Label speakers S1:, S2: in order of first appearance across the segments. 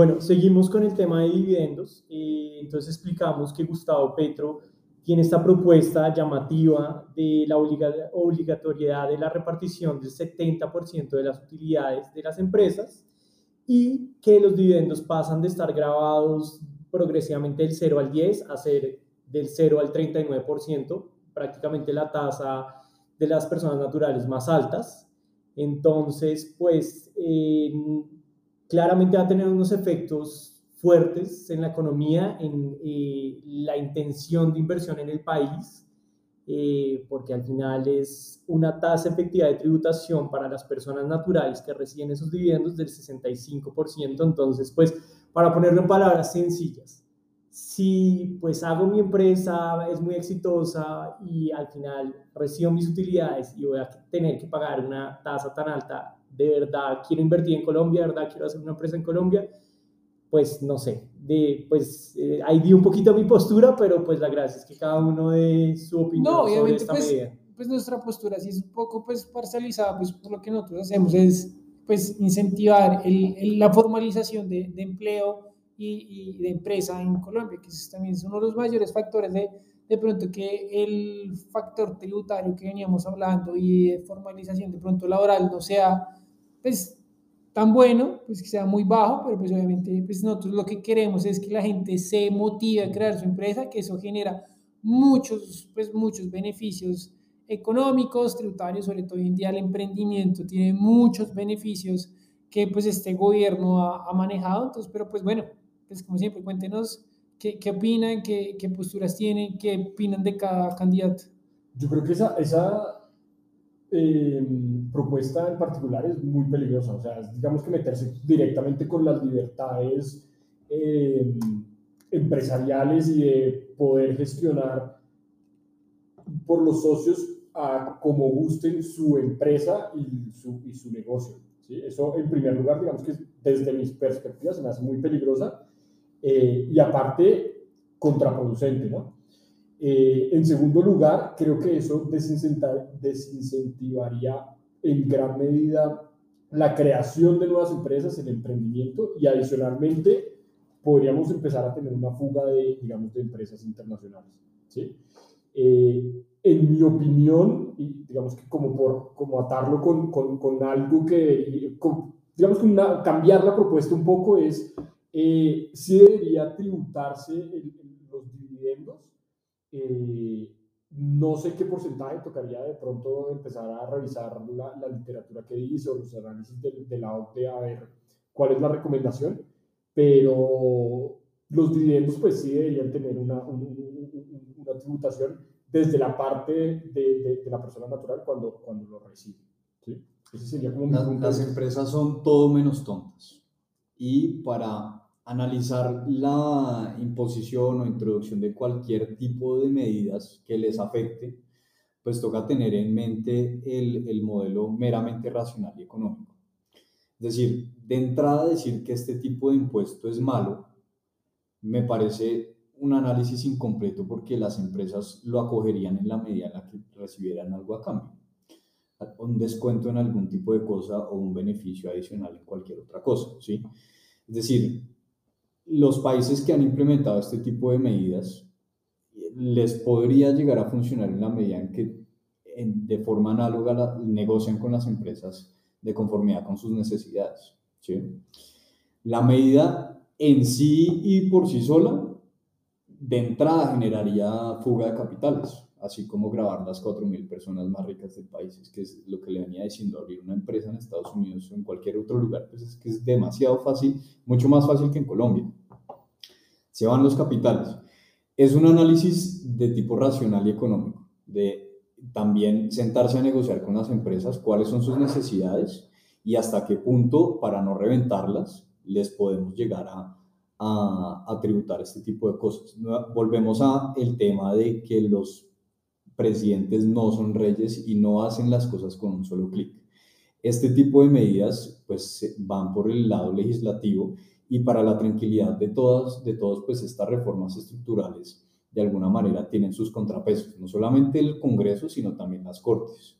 S1: Bueno, seguimos con el tema de dividendos. Eh, entonces explicamos que Gustavo Petro tiene esta propuesta llamativa de la obligatoriedad de la repartición del 70% de las utilidades de las empresas y que los dividendos pasan de estar grabados progresivamente del 0 al 10 a ser del 0 al 39%, prácticamente la tasa de las personas naturales más altas. Entonces, pues eh, claramente va a tener unos efectos fuertes en la economía, en eh, la intención de inversión en el país, eh, porque al final es una tasa efectiva de tributación para las personas naturales que reciben esos dividendos del 65%. Entonces, pues, para ponerlo en palabras sencillas, si pues hago mi empresa, es muy exitosa y al final recibo mis utilidades y voy a tener que pagar una tasa tan alta, de verdad quiero invertir en Colombia, de verdad quiero hacer una empresa en Colombia, pues no sé, de, pues eh, ahí di un poquito mi postura, pero pues la gracia es que cada uno de su opinión
S2: no, sobre esta pues, medida. Pues nuestra postura sí es un poco pues parcializada, pues por lo que nosotros hacemos es pues incentivar el, la formalización de, de empleo y, de empresa en Colombia, que es también es uno de los mayores factores de, de pronto que el factor tributario que veníamos hablando y de formalización de pronto laboral no sea pues tan bueno, pues que sea muy bajo, pero pues obviamente pues nosotros lo que queremos es que la gente se motive a crear su empresa, que eso genera muchos, pues muchos beneficios económicos, tributarios, sobre todo hoy en día el emprendimiento tiene muchos beneficios que pues este gobierno ha, ha manejado, entonces, pero pues bueno, pues como siempre, cuéntenos qué, qué opinan, qué, qué, posturas tienen, qué opinan de cada candidato.
S3: Yo creo que esa, eh, propuesta en particular es muy peligrosa. O sea, digamos que meterse directamente con las libertades eh, empresariales y de poder gestionar por los socios a como gusten su empresa y su, y su negocio. ¿sí? Eso, en primer lugar, digamos que desde mis perspectivas se me hace muy peligrosa eh, y aparte contraproducente, ¿no? Eh, en segundo lugar, creo que eso desincentivaría en gran medida la creación de nuevas empresas, el emprendimiento y adicionalmente podríamos empezar a tener una fuga de, digamos, de empresas internacionales. ¿sí? Eh, en mi opinión, y digamos que como por como atarlo con, con, con algo que, digamos que una, cambiar la propuesta un poco es, eh, si debería tributarse los dividendos eh, no sé qué porcentaje tocaría de pronto empezar a revisar la, la literatura que dice o los análisis de, de, la OCDE a ver cuál es la recomendación, pero los dividendos pues sí deberían tener una, una tributación desde la parte de, de, la persona natural cuando, cuando lo recibe. ¿sí?
S4: Ese sería como las empresas son todo menos tontas y para analizar la imposición o introducción de cualquier tipo de medidas que les afecte, pues toca tener en mente el, el modelo meramente racional y económico. Es decir, de entrada decir que este tipo de impuesto es malo, me parece un análisis incompleto porque las empresas lo acogerían en la medida en la que recibieran algo a cambio. Un descuento en algún tipo de cosa o un beneficio adicional en cualquier otra cosa, ¿sí? Es decir, los países que han implementado este tipo de medidas les podría llegar a funcionar en la medida en que de forma análoga la, negocian con las empresas de conformidad con sus necesidades. La medida en sí y por sí sola, de entrada generaría fuga de capitales, así como grabar las 4.000 personas más ricas del país, que es lo que le venía diciendo, abrir una empresa en Estados Unidos o en cualquier otro lugar, pues es que es demasiado fácil, mucho más fácil que en Colombia se van los capitales. Es un análisis de tipo racional y económico, de también sentarse a negociar con las empresas cuáles son sus necesidades y hasta qué punto, para no reventarlas, les podemos llegar a, a, tributar este tipo de cosas. Volvemos a el tema de que los presidentes no son reyes y no hacen las cosas con un solo clic. Este tipo de medidas pues van por el lado legislativo y para la tranquilidad de todas, de todos, pues estas reformas estructurales de alguna manera tienen sus contrapesos, no solamente el Congreso, sino también las Cortes.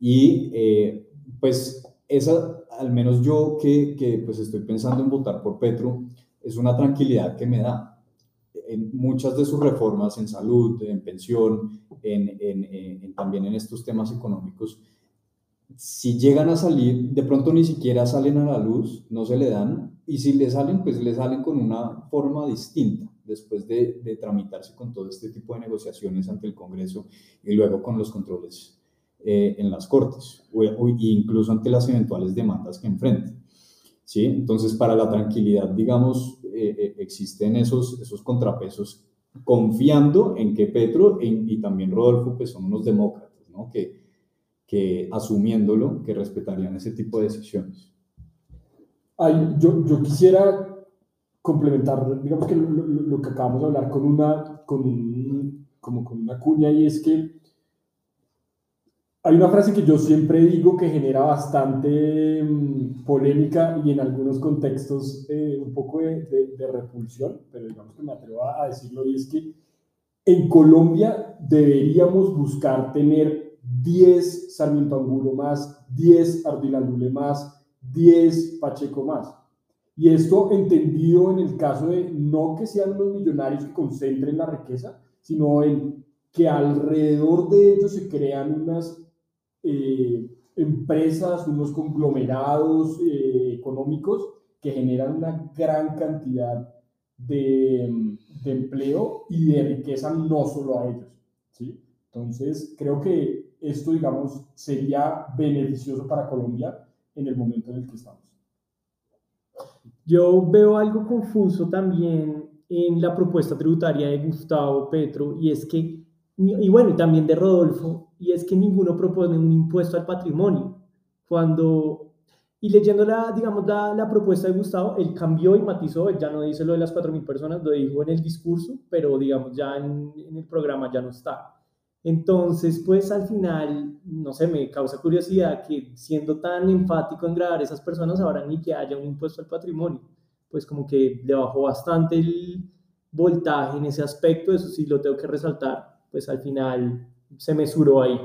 S4: Y eh, pues esa, al menos yo que, que pues estoy pensando en votar por Petro, es una tranquilidad que me da. En muchas de sus reformas en salud, en pensión, en, en, también en estos temas económicos, si llegan a salir, de pronto ni siquiera salen a la luz, no se le dan, y si le salen, pues le salen con una forma distinta después de, de tramitarse con todo este tipo de negociaciones ante el Congreso y luego con los controles eh, en las Cortes, o, incluso ante las eventuales demandas que enfrenten. ¿sí? Entonces, para la tranquilidad, digamos, eh, eh, existen esos, esos contrapesos confiando en que Petro y también Rodolfo pues, son unos demócratas, ¿no? que, que asumiéndolo, que respetarían ese tipo de decisiones.
S3: Ay, yo, yo quisiera complementar, digamos que lo, lo, que acabamos de hablar con una, con, como con una cuña y es que hay una frase que yo siempre digo que genera bastante mm, polémica y en algunos contextos eh, un poco de, de, repulsión, pero digamos que me atrevo a, decirlo y es que en Colombia deberíamos buscar tener 10 Sarmiento Angulo más, 10 Ardilandule más, 10 Pacheco más. Y esto entendido en el caso de no que sean los millonarios que concentren la riqueza, sino en que alrededor de ellos se crean unas eh, empresas, unos conglomerados eh, económicos que generan una gran cantidad de, de, empleo y de riqueza no solo a ellos. ¿sí? Entonces, creo que esto, digamos, sería beneficioso para Colombia en el momento en el que estamos.
S1: Yo veo algo confuso también en la propuesta tributaria de Gustavo Petro y es que, y bueno, y también de Rodolfo, y es que ninguno propone un impuesto al patrimonio. Cuando, y leyendo la, digamos, la, la propuesta de Gustavo, él cambió y matizó, él ya no dice lo de las 4.000 personas, lo dijo en el discurso, pero digamos, ya en, en el programa ya no está. Entonces, pues al final, no sé, me causa curiosidad que siendo tan enfático en grabar esas personas, ahora ni que haya un impuesto al patrimonio. Pues como que le bajó bastante el voltaje en ese aspecto, eso sí lo tengo que resaltar. Pues al final se mesuró ahí.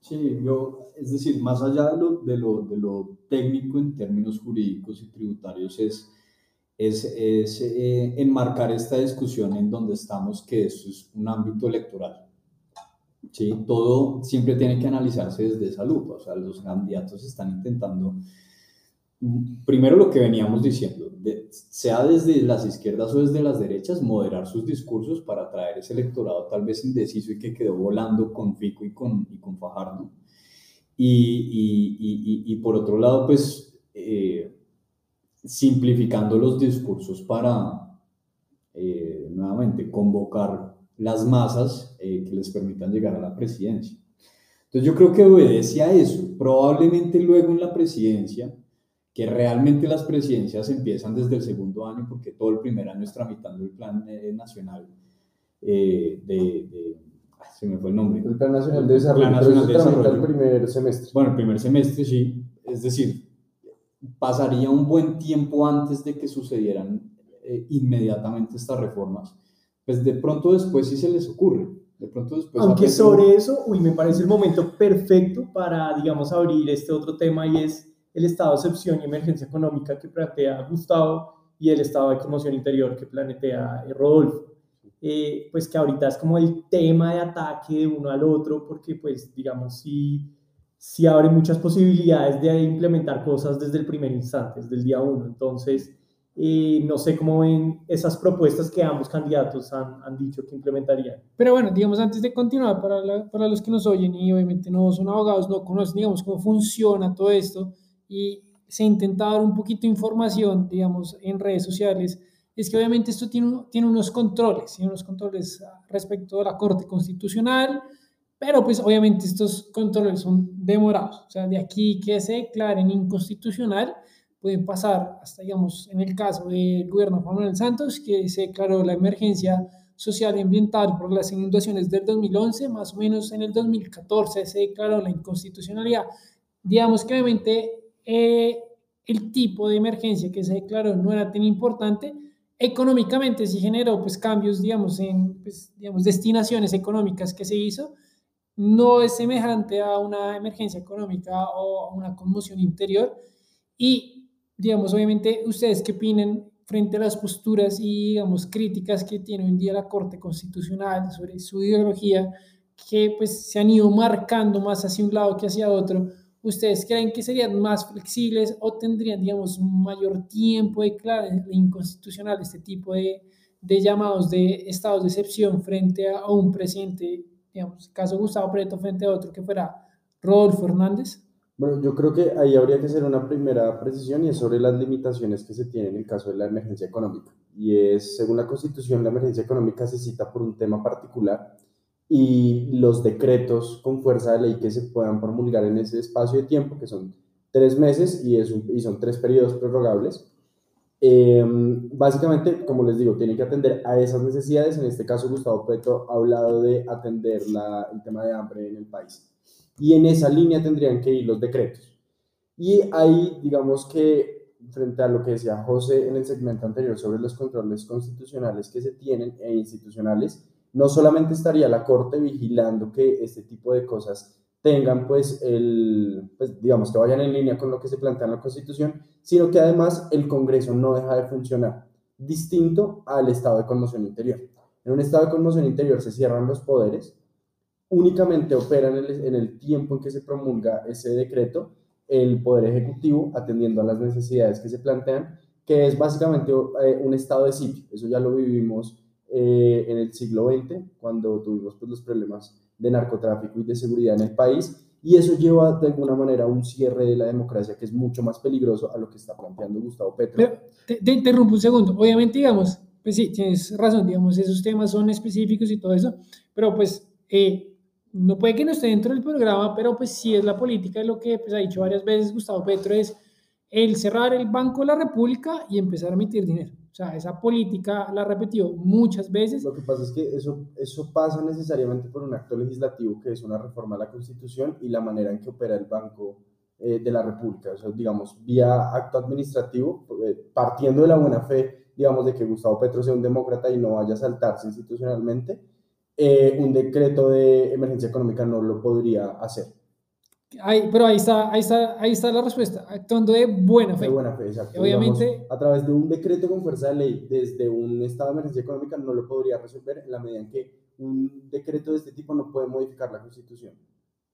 S4: Sí, yo, es decir, más allá de lo, de lo, de lo técnico en términos jurídicos y tributarios, es, es, es eh, enmarcar esta discusión en donde estamos, que eso es un ámbito electoral. ¿Sí? Todo siempre tiene que analizarse desde salud, o sea, los candidatos están intentando primero lo que veníamos diciendo, sea desde las izquierdas o desde las derechas, moderar sus discursos para atraer ese electorado tal vez indeciso y que quedó volando con Fico y con, y con Fajardo. Y, y, y, por otro lado, pues eh, simplificando los discursos para, eh, nuevamente, convocar las masas eh, que les permitan llegar a la presidencia. Entonces yo creo que obedece a eso. Probablemente luego en la presidencia que realmente las presidencias empiezan desde el segundo año, porque todo el primer año es tramitando el plan eh, nacional eh, de, se me fue el nombre.
S3: El plan nacional de desarrollo.
S4: Plan nacional de desarrollo.
S3: el primer semestre.
S4: Bueno, el primer semestre sí, es decir, pasaría un buen tiempo antes de que sucedieran eh, inmediatamente estas reformas. Pues de pronto después sí se les ocurre. De pronto después
S1: Aunque sobre eso, uy, me parece el momento perfecto para, digamos, abrir este otro tema y es el estado de excepción y emergencia económica que plantea Gustavo y el estado de conmoción interior que plantea Rodolfo. Eh, pues que ahorita es como el tema de ataque de uno al otro, porque pues digamos, sí, sí abre muchas posibilidades de implementar cosas desde el primer instante, desde el día uno. Entonces, eh, no sé cómo ven esas propuestas que ambos candidatos han, han, dicho que implementarían.
S2: Pero bueno, digamos, antes de continuar, para, para los que nos oyen y obviamente no son abogados, no conocen, digamos, cómo funciona todo esto, y se intenta dar un poquito de información, digamos, en redes sociales, es que obviamente esto tiene, tiene unos controles, tiene unos controles respecto a la Corte Constitucional, pero pues obviamente estos controles son demorados, o sea, de aquí que se declaren inconstitucional, pueden pasar hasta, digamos, en el caso del gobierno Juan Manuel Santos, que se declaró la emergencia social y ambiental por las inundaciones del 2011, más o menos en el 2014 se declaró la inconstitucionalidad. Digamos que obviamente eh, el tipo de emergencia que se declaró no era tan importante, económicamente sí generó pues cambios, digamos, en pues, digamos, destinaciones económicas que se hizo, no es semejante a una emergencia económica o a una conmoción interior. Y, digamos, obviamente, ¿ustedes qué opinen frente a las posturas y, digamos, críticas que tiene hoy en día la Corte Constitucional sobre su ideología, que pues se han ido marcando más hacia un lado que hacia otro? ¿Ustedes creen que serían más flexibles o tendrían, digamos, mayor tiempo de claro inconstitucional este tipo de, de llamados de estados de excepción frente a, un presidente, digamos, caso Gustavo Preto frente a otro que fuera Rodolfo Hernández?
S5: Bueno, yo creo que ahí habría que hacer una primera precisión y es sobre las limitaciones que se tienen en el caso de la emergencia económica. Y es, según la Constitución, la emergencia económica se cita por un tema particular y los decretos con fuerza de ley que se puedan promulgar en ese espacio de tiempo, que son tres meses y, es y son tres periodos prorrogables, eh, básicamente, como les digo, tiene que atender a esas necesidades. En este caso, Gustavo Petro ha hablado de atender la, el tema de hambre en el país. Y en esa línea tendrían que ir los decretos. Y ahí, digamos que frente a lo que decía José en el segmento anterior sobre los controles constitucionales que se tienen e institucionales, no solamente estaría la Corte vigilando que este tipo de cosas tengan, pues, el, pues, digamos, que vayan en línea con lo que se plantea en la Constitución, sino que además el Congreso no deja de funcionar, distinto al estado de conmoción interior. En un estado de conmoción interior se cierran los poderes, únicamente opera en el, en el tiempo en que se promulga ese decreto el Poder Ejecutivo, atendiendo a las necesidades que se plantean, que es básicamente eh, un estado de sitio. Eso ya lo vivimos eh, en el siglo XX, cuando tuvimos pues, los problemas de narcotráfico y de seguridad en el país, y eso lleva de alguna manera a un cierre de la democracia que es mucho más peligroso a lo que está planteando Gustavo Petro.
S2: Pero te, interrumpo un segundo. Obviamente, digamos, pues sí, tienes razón, digamos, esos temas son específicos y todo eso, pero pues eh, no puede que no esté dentro del programa, pero pues sí es la política de lo que pues, ha dicho varias veces Gustavo Petro, es el cerrar el Banco de la República y empezar a emitir dinero. O sea, esa política la ha repetido muchas veces.
S5: Lo que pasa es que eso, eso pasa necesariamente por un acto legislativo que es una reforma a la Constitución y la manera en que opera el Banco eh, de la República. O sea, digamos, vía acto administrativo, eh, partiendo de la buena fe, digamos, de que Gustavo Petro sea un demócrata y no vaya a saltarse institucionalmente, eh, un decreto de emergencia económica no lo podría hacer
S2: pero ahí está, ahí, está, ahí está la respuesta, actuando de buena fe.
S5: De buena fe, exacto.
S2: Obviamente.
S5: a través de un decreto con fuerza de ley desde un estado de emergencia económica no lo podría resolver en la medida en que un decreto de este tipo no puede modificar la Constitución.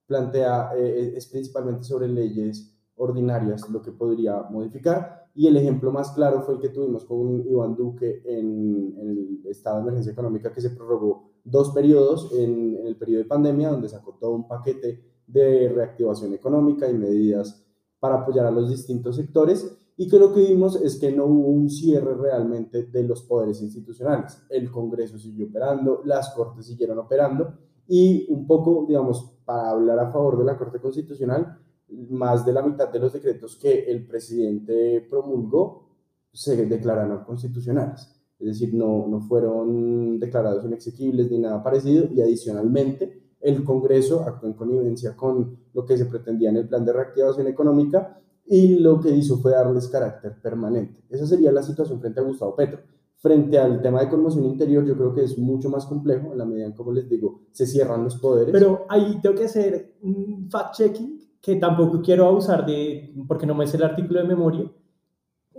S5: Plantea, eh, es principalmente sobre leyes ordinarias lo que podría modificar. Y el ejemplo más claro fue el que tuvimos con Iván Duque en, en el estado de emergencia económica que se prorrogó dos periodos en, en el periodo de pandemia, donde sacó todo un paquete de reactivación económica y medidas para apoyar a los distintos sectores y que lo que vimos es que no hubo un cierre realmente de los poderes institucionales. El Congreso siguió operando, las Cortes siguieron operando y un poco, digamos, para hablar a favor de la Corte Constitucional, más de la mitad de los decretos que el presidente promulgó se declararon constitucionales. Es decir, no, no fueron declarados inexequibles ni nada parecido y adicionalmente el Congreso actuó en connivencia con lo que se pretendía en el plan de reactivación económica y lo que hizo fue darles carácter permanente. Esa sería la situación frente a Gustavo Petro. Frente al tema de conmoción interior, yo creo que es mucho más complejo en la medida en, como les digo, se cierran los poderes.
S1: Pero ahí tengo que hacer un fact-checking que tampoco quiero abusar de, porque no me sé el artículo de memoria,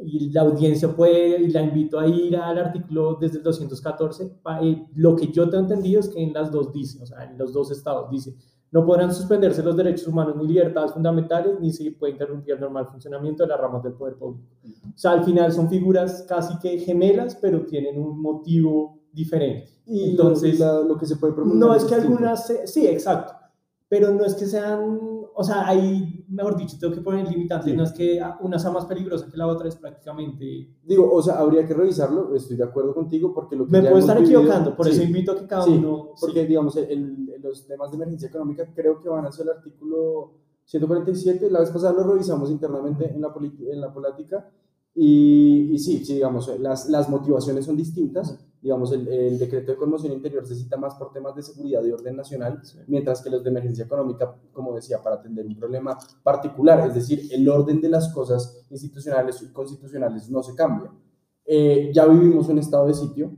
S1: y la audiencia puede, y la invito a ir al artículo desde el 214, eh, lo que yo te he entendido es que en las dos dice, o sea, en los dos estados dice, no podrán suspenderse los derechos humanos ni libertades fundamentales, ni se puede interrumpir el normal funcionamiento de las ramas del poder público. O sea, al final son figuras casi que gemelas, pero tienen un motivo diferente.
S5: Y entonces, lo, que se puede
S1: No es que algunas, sí, exacto, pero no es que sean, o sea, hay, mejor dicho, tengo que poner limitantes, no es que una sea más peligrosa que la otra, es prácticamente...
S5: Digo, o sea, habría que revisarlo, estoy de acuerdo contigo, porque lo que...
S1: Me puedo estar equivocando, por eso invito a que cada uno...
S5: porque, digamos, el, los temas de emergencia económica creo que van a ser el artículo 147, la vez pasada lo revisamos internamente en la, en la política, y, y sí, sí, digamos, las, las motivaciones son distintas, digamos, el, el, decreto de conmoción interior se cita más por temas de seguridad y orden nacional, mientras que los de emergencia económica, como decía, para atender un problema particular, es decir, el orden de las cosas institucionales y constitucionales no se cambia. Eh, ya vivimos un estado de sitio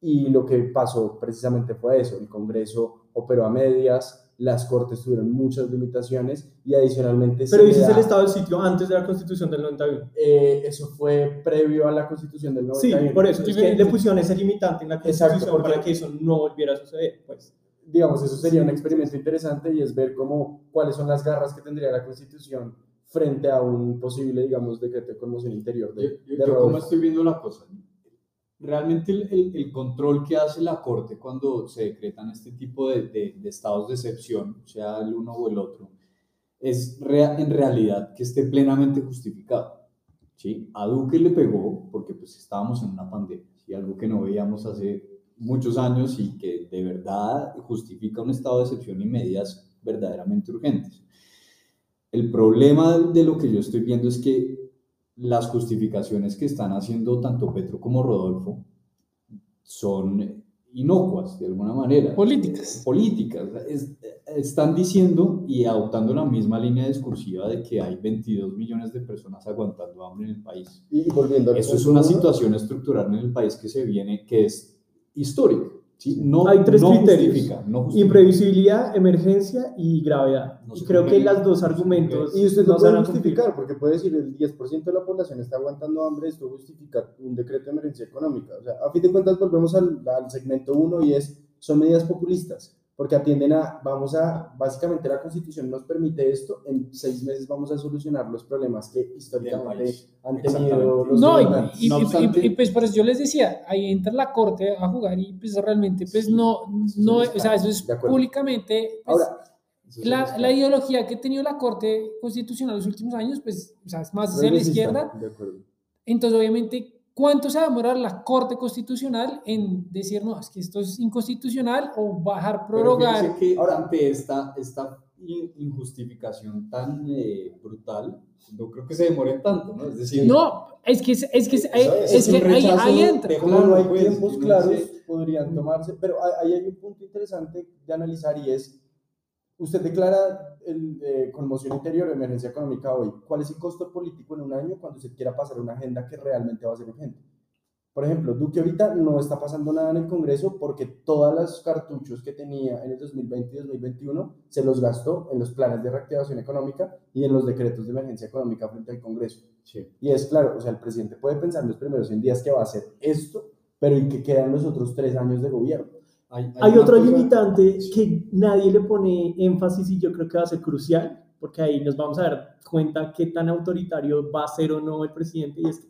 S5: y lo que pasó precisamente fue eso, el Congreso operó a medias, las cortes tuvieron muchas limitaciones y adicionalmente...
S1: Pero
S5: se
S1: ese
S5: le
S1: es el estado del sitio antes de la constitución del 91.
S5: eh, eso fue previo a la constitución del
S1: Sí,
S5: 91.
S1: por eso. Es que le pusieron ese limitante en la
S5: Exacto,
S1: constitución
S5: porque-
S1: para que eso no volviera a suceder. Pues.
S5: digamos, eso sería un experimento interesante y es ver cómo, cuáles son las garras que tendría la Constitución frente a un posible, digamos, decreto de conmoción interior
S4: Yo,
S5: de,
S4: yo-
S5: de
S4: yo como estoy viendo la cosa, realmente el, control que hace la Corte cuando se decretan este tipo de, estados de excepción, sea el uno o el otro, es en realidad que esté plenamente justificado. ¿sí? A Duque le pegó porque pues estábamos en una pandemia, ¿sí? algo que no veíamos hace muchos años y que de verdad justifica un estado de excepción y medidas verdaderamente urgentes. El problema de lo que yo estoy viendo es que las justificaciones que están haciendo tanto Petro como Rodolfo son inocuas de alguna manera.
S2: Políticas.
S4: Políticas. Es- están diciendo y adoptando la misma línea discursiva de que hay 22 millones de personas aguantando hambre en el país.
S5: Y volviendo
S4: Eso es una situación estructural en el país que se viene, que es histórica. ¿Sí? No,
S1: Hay tres
S4: no
S1: criterios.
S4: justifica, no justifica.
S1: Imprevisibilidad, emergencia y gravedad.
S4: No
S1: y creo que las dos argumentos.
S5: Y usted
S1: no
S5: puede
S1: cumplir.
S5: justificar, porque puede decir el 10% de la población está aguantando hambre, esto justifica un decreto de emergencia económica. O sea, a fin de cuentas volvemos al, al segmento 1 y es, son medidas populistas, porque atienden a, vamos a, básicamente la constitución nos permite esto, en seis meses vamos a solucionar los problemas que históricamente han tenido los
S2: No, y, y-
S4: No
S2: y- y-
S4: obstante-
S2: y, pues por eso yo les decía, ahí entra la corte a jugar y pues realmente pues
S5: Sí,
S2: no, no, o sea, eso es públicamente, pues,
S5: Ahora,
S2: la, la ideología que ha tenido la corte constitucional los últimos años, pues, o sea, es más hacia la izquierda,
S5: de acuerdo.
S2: entonces obviamente, ¿cuánto se va a demorar la corte constitucional en decir, no, es que esto es inconstitucional o bajar, prorrogar?
S4: que
S5: Ahora-
S4: ante esta, esta in- injustificación tan eh, brutal, no creo que se demore tanto, ¿no? Es decir,
S2: No, es que, es, es que, es,
S4: es
S2: que ahí, ahí entra.
S5: no hay
S4: pues,
S5: tiempos claros,
S4: dice-
S5: podrían tomarse, pero ahí hay un punto interesante de analizar y es, usted declara el, eh, conmoción interior o emergencia económica hoy, ¿cuál es el costo político en un año cuando usted quiera pasar una agenda que realmente va a ser urgente? Por ejemplo, Duque ahorita no está pasando nada en el Congreso porque todas las cartuchos que tenía en el 2020 y 2021 se los gastó en los planes de reactivación económica y en los decretos de emergencia económica frente al Congreso.
S4: Sí.
S5: Y es claro, o sea, el presidente puede pensar en los primeros 100 días que va a hacer esto, pero ¿y qué quedan los otros tres años de gobierno?
S4: Hay,
S1: Hay otro
S4: cosa-
S1: limitante que nadie le pone énfasis y yo creo que va a ser crucial, porque ahí nos vamos a dar cuenta qué tan autoritario va a ser o no el presidente, y es que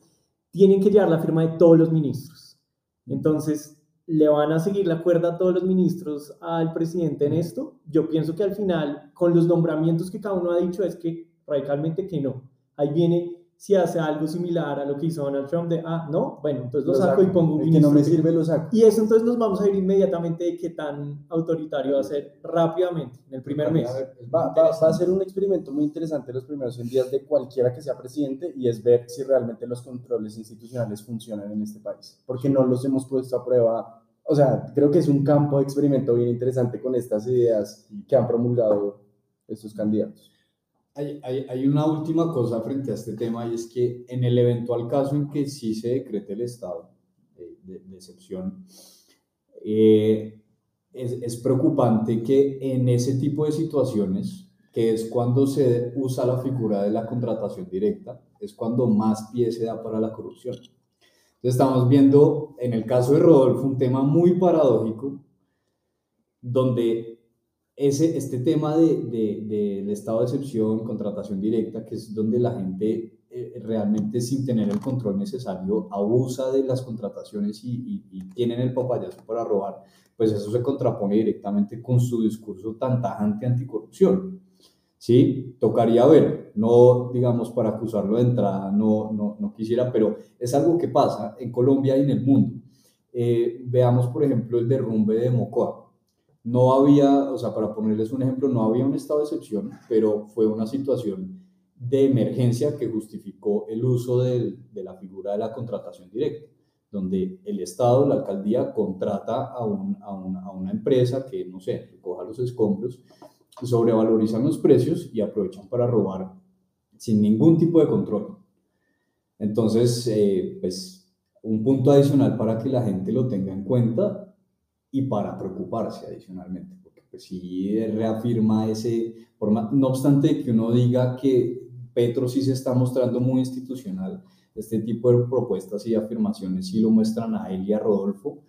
S1: tienen que llevar la firma de todos los ministros. Entonces, ¿le van a seguir la cuerda a todos los ministros al presidente en esto? Yo pienso que al final, con los nombramientos que cada uno ha dicho, es que radicalmente que no. Ahí viene si hace algo similar a lo que hizo Donald Trump de, ah, no, bueno, entonces lo, saco, y pongo un
S5: El que no
S1: ministro
S5: me sirve lo saco.
S1: y eso entonces nos vamos a ir inmediatamente de qué tan autoritario va a ser rápidamente, en el primer mes.
S4: A ver, es muy
S5: Va, va- va a ser un experimento muy interesante los primeros 100 días de cualquiera que sea presidente y es ver si realmente los controles institucionales funcionan en este país, porque no los hemos puesto a prueba. O sea, creo que es un campo de experimento bien interesante con estas ideas que han promulgado estos candidatos.
S4: Hay, hay, hay una última cosa frente a este tema y es que en el eventual caso en que sí se decrete el estado de, de- de excepción, eh, es, es preocupante que en ese tipo de situaciones, que es cuando se usa la figura de la contratación directa, es cuando más pie se da para la corrupción. Entonces estamos viendo en el caso de Rodolfo un tema muy paradójico, donde ese, este tema de, de- del estado de excepción, contratación directa, que es donde la gente eh, realmente sin tener el control necesario abusa de las contrataciones y, y- y tienen el papayazo para robar, pues eso se contrapone directamente con su discurso tan tajante anticorrupción. ¿Sí? Tocaría ver, no digamos para acusarlo de entrada, no, no, no quisiera, pero es algo que pasa en Colombia y en el mundo. Eh, veamos, por ejemplo, el derrumbe de Mocoa no había, o sea, para ponerles un ejemplo, no había un estado de excepción, pero fue una situación de emergencia que justificó el uso del- de la figura de la contratación directa, donde el Estado, la alcaldía, contrata a, un- a un- a una empresa que, no sé, recoja los escombros, sobrevalorizan los precios y aprovechan para robar sin ningún tipo de control. Entonces, eh, pues, un punto adicional para que la gente lo tenga en cuenta y para preocuparse adicionalmente, porque pues sí reafirma ese, no obstante que uno diga que Petro sí se está mostrando muy institucional, este tipo de propuestas y afirmaciones sí lo muestran a él y a Rodolfo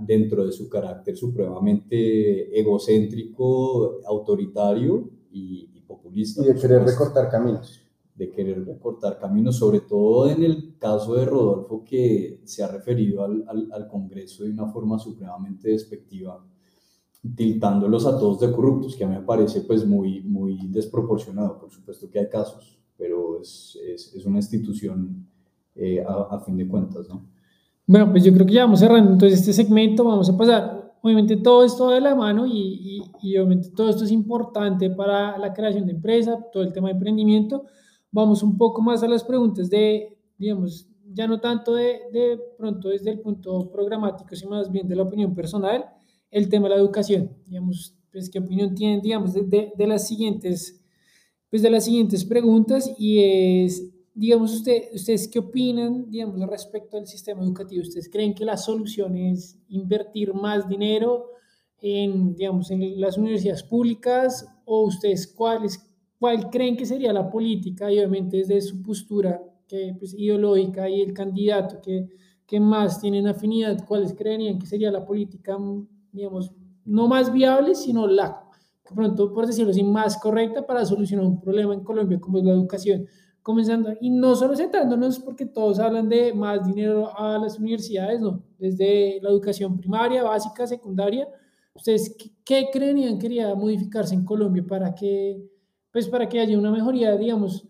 S4: dentro de su carácter supremamente egocéntrico, autoritario y, populista.
S5: Y de querer recortar caminos.
S4: De querer recortar caminos, sobre todo en el caso de Rodolfo, que se ha referido al, al, Congreso de una forma supremamente despectiva, tiltándolos a todos de corruptos, que a mí me parece pues muy, muy desproporcionado. Por supuesto que hay casos, pero es, es, es una institución eh, a, a fin de cuentas, ¿no?
S2: Bueno, pues yo creo que ya vamos cerrando entonces este segmento, vamos a pasar, obviamente todo esto de la mano y, y, obviamente todo esto es importante para la creación de empresa, todo el tema de emprendimiento. Vamos un poco más a las preguntas de, digamos, ya no tanto de, de pronto desde el punto programático, sino más bien de la opinión personal, el tema de la educación, digamos, pues qué opinión tienen, digamos, de, de, de las siguientes, pues de las siguientes preguntas y es digamos, usted, ¿ustedes qué opinan, digamos, respecto al sistema educativo? ¿Ustedes creen que la solución es invertir más dinero en, digamos, en las universidades públicas? ¿O ustedes cuáles, cuál creen que sería la política? Y obviamente desde su postura que, pues, ideológica y el candidato que, que más tienen afinidad, ¿cuáles creerían que sería la política, digamos, no más viable, sino la, pronto, por decirlo así, más correcta para solucionar un problema en Colombia como es la educación? comenzando, y no solo centrándonos porque todos hablan de más dinero a las universidades, no, desde la educación primaria, básica, secundaria, ¿ustedes qué, creerían que quería modificarse en Colombia para que, pues para que haya una mejoría, digamos,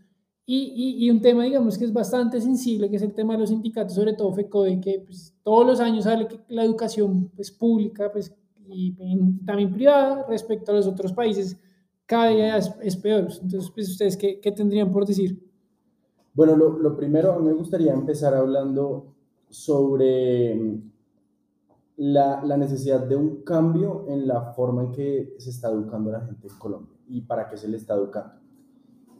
S2: y, y, un tema, digamos, que es bastante sensible, que es el tema de los sindicatos, sobre todo FECODE, que pues, todos los años sale que la educación pues, pública pues, y, también privada respecto a los otros países cada día es, peor. Entonces, pues, ¿ustedes qué, qué tendrían por decir?
S5: Bueno, lo, lo primero, me gustaría empezar hablando sobre mm, la, la, necesidad de un cambio en la forma en que se está educando la gente en Colombia y para qué se le está educando.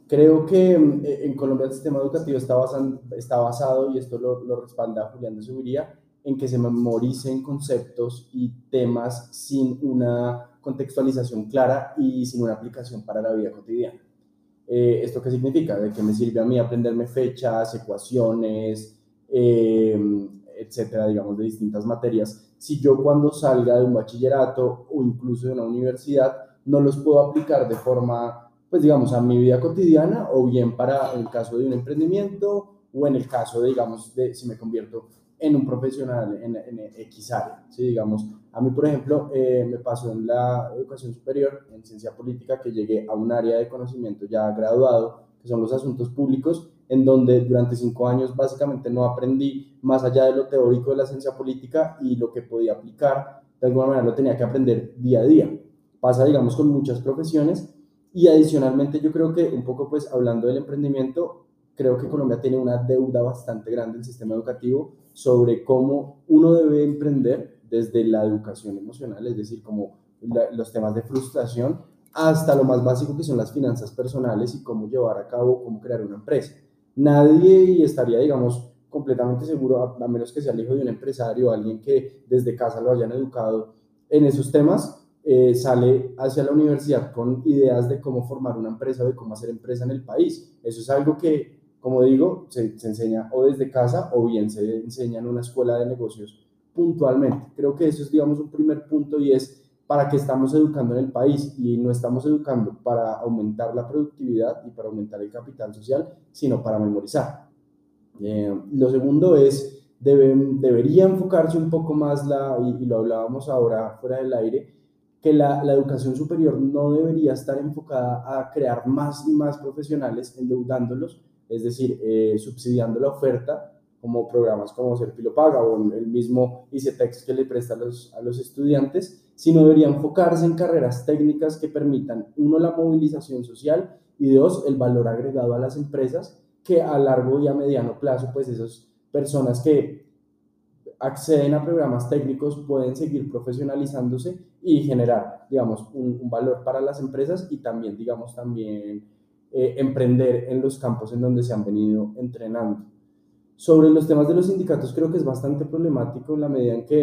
S5: Creo que mm, e, en Colombia el sistema educativo está, basado, está basado, y esto lo, lo respalda Julián de Subiría, en que se memoricen conceptos y temas sin una contextualización clara y sin una aplicación para la vida cotidiana. Eh, ¿Esto qué significa? ¿De qué me sirve a mí aprenderme fechas, ecuaciones, eh, etcétera, digamos, de distintas materias? Si yo cuando salga de un bachillerato o incluso de una universidad no los puedo aplicar de forma, pues digamos, a mi vida cotidiana o bien para el caso de un emprendimiento o en el caso de, digamos, de si me convierto en un profesional en, en X área, ¿sí? digamos, a mí, por ejemplo, eh, me pasó en la educación superior, en ciencia política, que llegué a un área de conocimiento ya graduado, que son los asuntos públicos, en donde durante cinco años básicamente no aprendí más allá de lo teórico de la ciencia política y lo que podía aplicar, de alguna manera lo tenía que aprender día a día. Pasa, digamos, con muchas profesiones y adicionalmente yo creo que un poco pues hablando del emprendimiento, creo que Colombia tiene una deuda bastante grande en el sistema educativo sobre cómo uno debe emprender desde la educación emocional, es decir, como los temas de frustración, hasta lo más básico que son las finanzas personales y cómo llevar a cabo, cómo crear una empresa. Nadie estaría, digamos, completamente seguro, a, menos que sea el hijo de un empresario, alguien que desde casa lo hayan educado en esos temas, eh, sale hacia la universidad con ideas de cómo formar una empresa o de cómo hacer empresa en el país. Eso es algo que, como digo, se, se enseña o desde casa o bien se enseña en una escuela de negocios puntualmente. Creo que eso es, digamos, un primer punto y es para qué estamos educando en el país y no estamos educando para aumentar la productividad y para aumentar el capital social, sino para memorizar. Eh, lo segundo es, debe, debería enfocarse un poco más, la, y, lo hablábamos ahora fuera del aire, que la, la, educación superior no debería estar enfocada a crear más y más profesionales endeudándolos, es decir, eh, subsidiando la oferta, como programas como Serpilo Paga o el mismo ICETEX que le presta a los, a los estudiantes, sino debería enfocarse en carreras técnicas que permitan, uno, la movilización social y dos, el valor agregado a las empresas, que a largo y a mediano plazo, pues esas personas que acceden a programas técnicos pueden seguir profesionalizándose y generar, digamos, un, valor para las empresas y también, digamos, también eh, emprender en los campos en donde se han venido entrenando. Sobre los temas de los sindicatos creo que es bastante problemático en la medida en que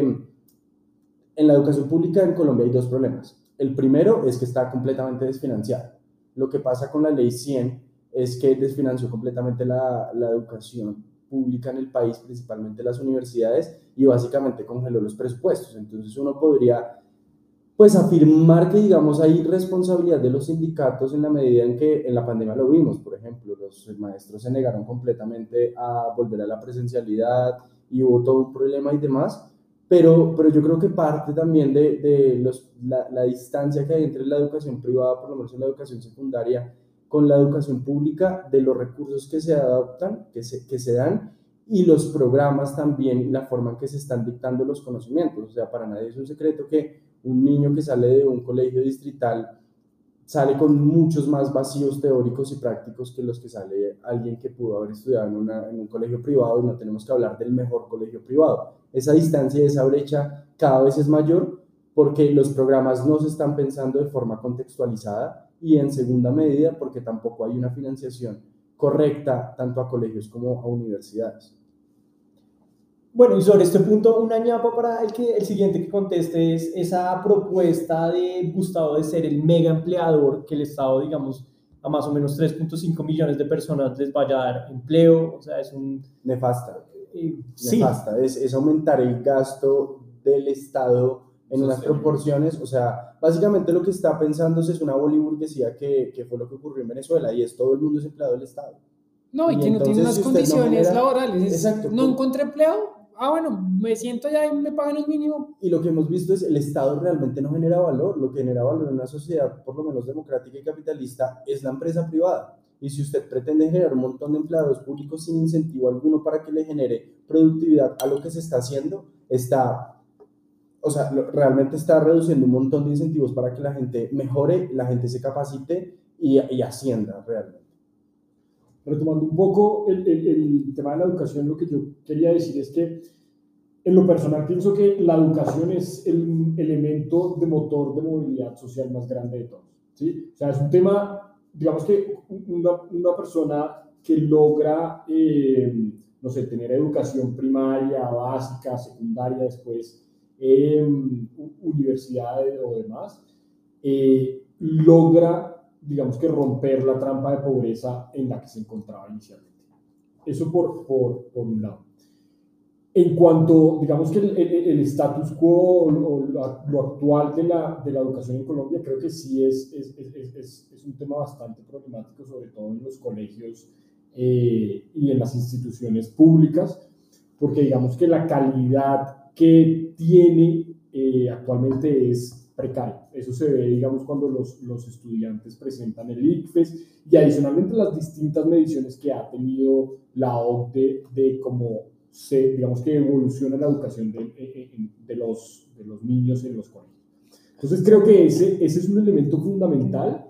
S5: en la educación pública en Colombia hay dos problemas. El primero es que está completamente desfinanciado. Lo que pasa con la ley 100 es que desfinanció completamente la, la educación pública en el país, principalmente las universidades, y básicamente congeló los presupuestos. Entonces uno podría pues afirmar que digamos hay responsabilidad de los sindicatos en la medida en que en la pandemia lo vimos, por ejemplo, los maestros se negaron completamente a volver a la presencialidad y hubo todo un problema y demás, pero, pero yo creo que parte también de, de los, la, la, distancia que hay entre la educación privada, por lo menos en la educación secundaria, con la educación pública, de los recursos que se adoptan, que se, que se dan, y los programas también, la forma en que se están dictando los conocimientos. O sea, para nadie es un secreto que un niño que sale de un colegio distrital sale con muchos más vacíos teóricos y prácticos que los que sale alguien que pudo haber estudiado en, un colegio privado y no tenemos que hablar del mejor colegio privado. Esa distancia y esa brecha cada vez es mayor porque los programas no se están pensando de forma contextualizada y en segunda medida porque tampoco hay una financiación correcta tanto a colegios como a universidades.
S1: Bueno, y sobre este punto, una ñapa para el, que, el siguiente que conteste es esa propuesta de Gustavo de ser el mega empleador que el Estado, digamos, a más o menos 3.5 millones de personas les vaya a dar empleo, o sea, es un...
S5: Nefasta. Eh, sí. Nefasta, es, es, aumentar el gasto del Estado en unas proporciones, o sea, básicamente lo que está pensando es una boliburguesía que, que fue lo que ocurrió en Venezuela y es todo el mundo es empleado del Estado.
S2: No, y, y que no tiene unas condiciones laborales. Exacto. No encontré empleo, ah, bueno, me siento ya y me pagan el mínimo.
S5: Y lo que hemos visto es el Estado realmente no genera valor. Lo que genera valor en una sociedad, por lo menos democrática y capitalista, es la empresa privada. Y si usted pretende generar un montón de empleados públicos sin incentivo alguno para que le genere productividad a lo que se está haciendo, está, o sea, realmente está reduciendo un montón de incentivos para que la gente mejore, la gente se capacite y, y ascienda realmente
S3: retomando un poco el, el, el, tema de la educación, lo que yo quería decir es que en lo personal pienso que la educación es el elemento de motor de movilidad social más grande de todos. ¿sí? O sea, es un tema, digamos que una, una persona que logra, eh, no sé, tener educación primaria, básica, secundaria, después eh, universidades o demás, eh, logra digamos que romper la trampa de pobreza en la que se encontraba inicialmente. Eso por, por, por un lado. En cuanto, digamos que el, el, status quo o lo, actual de la, de la educación en Colombia, creo que sí es, es, es, es un tema bastante problemático, sobre todo en los colegios eh, y en las instituciones públicas, porque digamos que la calidad que tiene eh, actualmente es precario. Eso se ve, digamos, cuando los, los estudiantes presentan el ICFES y adicionalmente las distintas mediciones que ha tenido la OCDE de cómo se, digamos, que evoluciona la educación de, de, los, de los niños en los colegios. Entonces creo que ese, ese es un elemento fundamental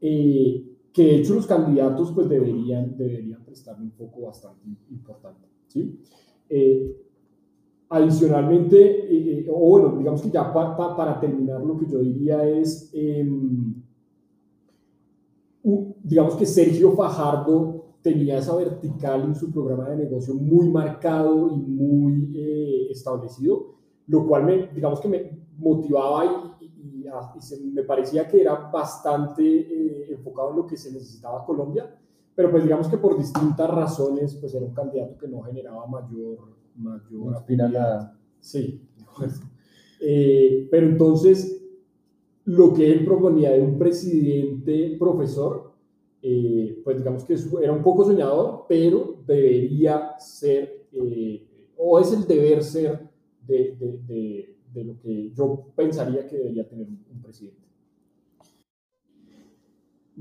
S3: eh, que de hecho los candidatos pues deberían, deberían prestarle un foco bastante importante. ¿sí? Eh, Adicionalmente, eh, eh, o bueno, digamos que ya para terminar, lo que yo diría es, em, digamos que Sergio Fajardo tenía esa vertical en su programa de negocio muy marcado y muy eh, establecido, lo cual me, digamos que me motivaba y, y, y me parecía que era bastante enfocado en lo que se necesitaba Colombia, pero pues digamos que por distintas razones, pues era un candidato que no generaba mayor mayor
S5: aspirada.
S3: Sí. Eh, pero entonces, lo que él proponía de un presidente profesor, eh, pues digamos que era un poco soñador, pero debería ser, eh, o es el deber ser de, de, de, de, lo que yo pensaría que debería tener un presidente.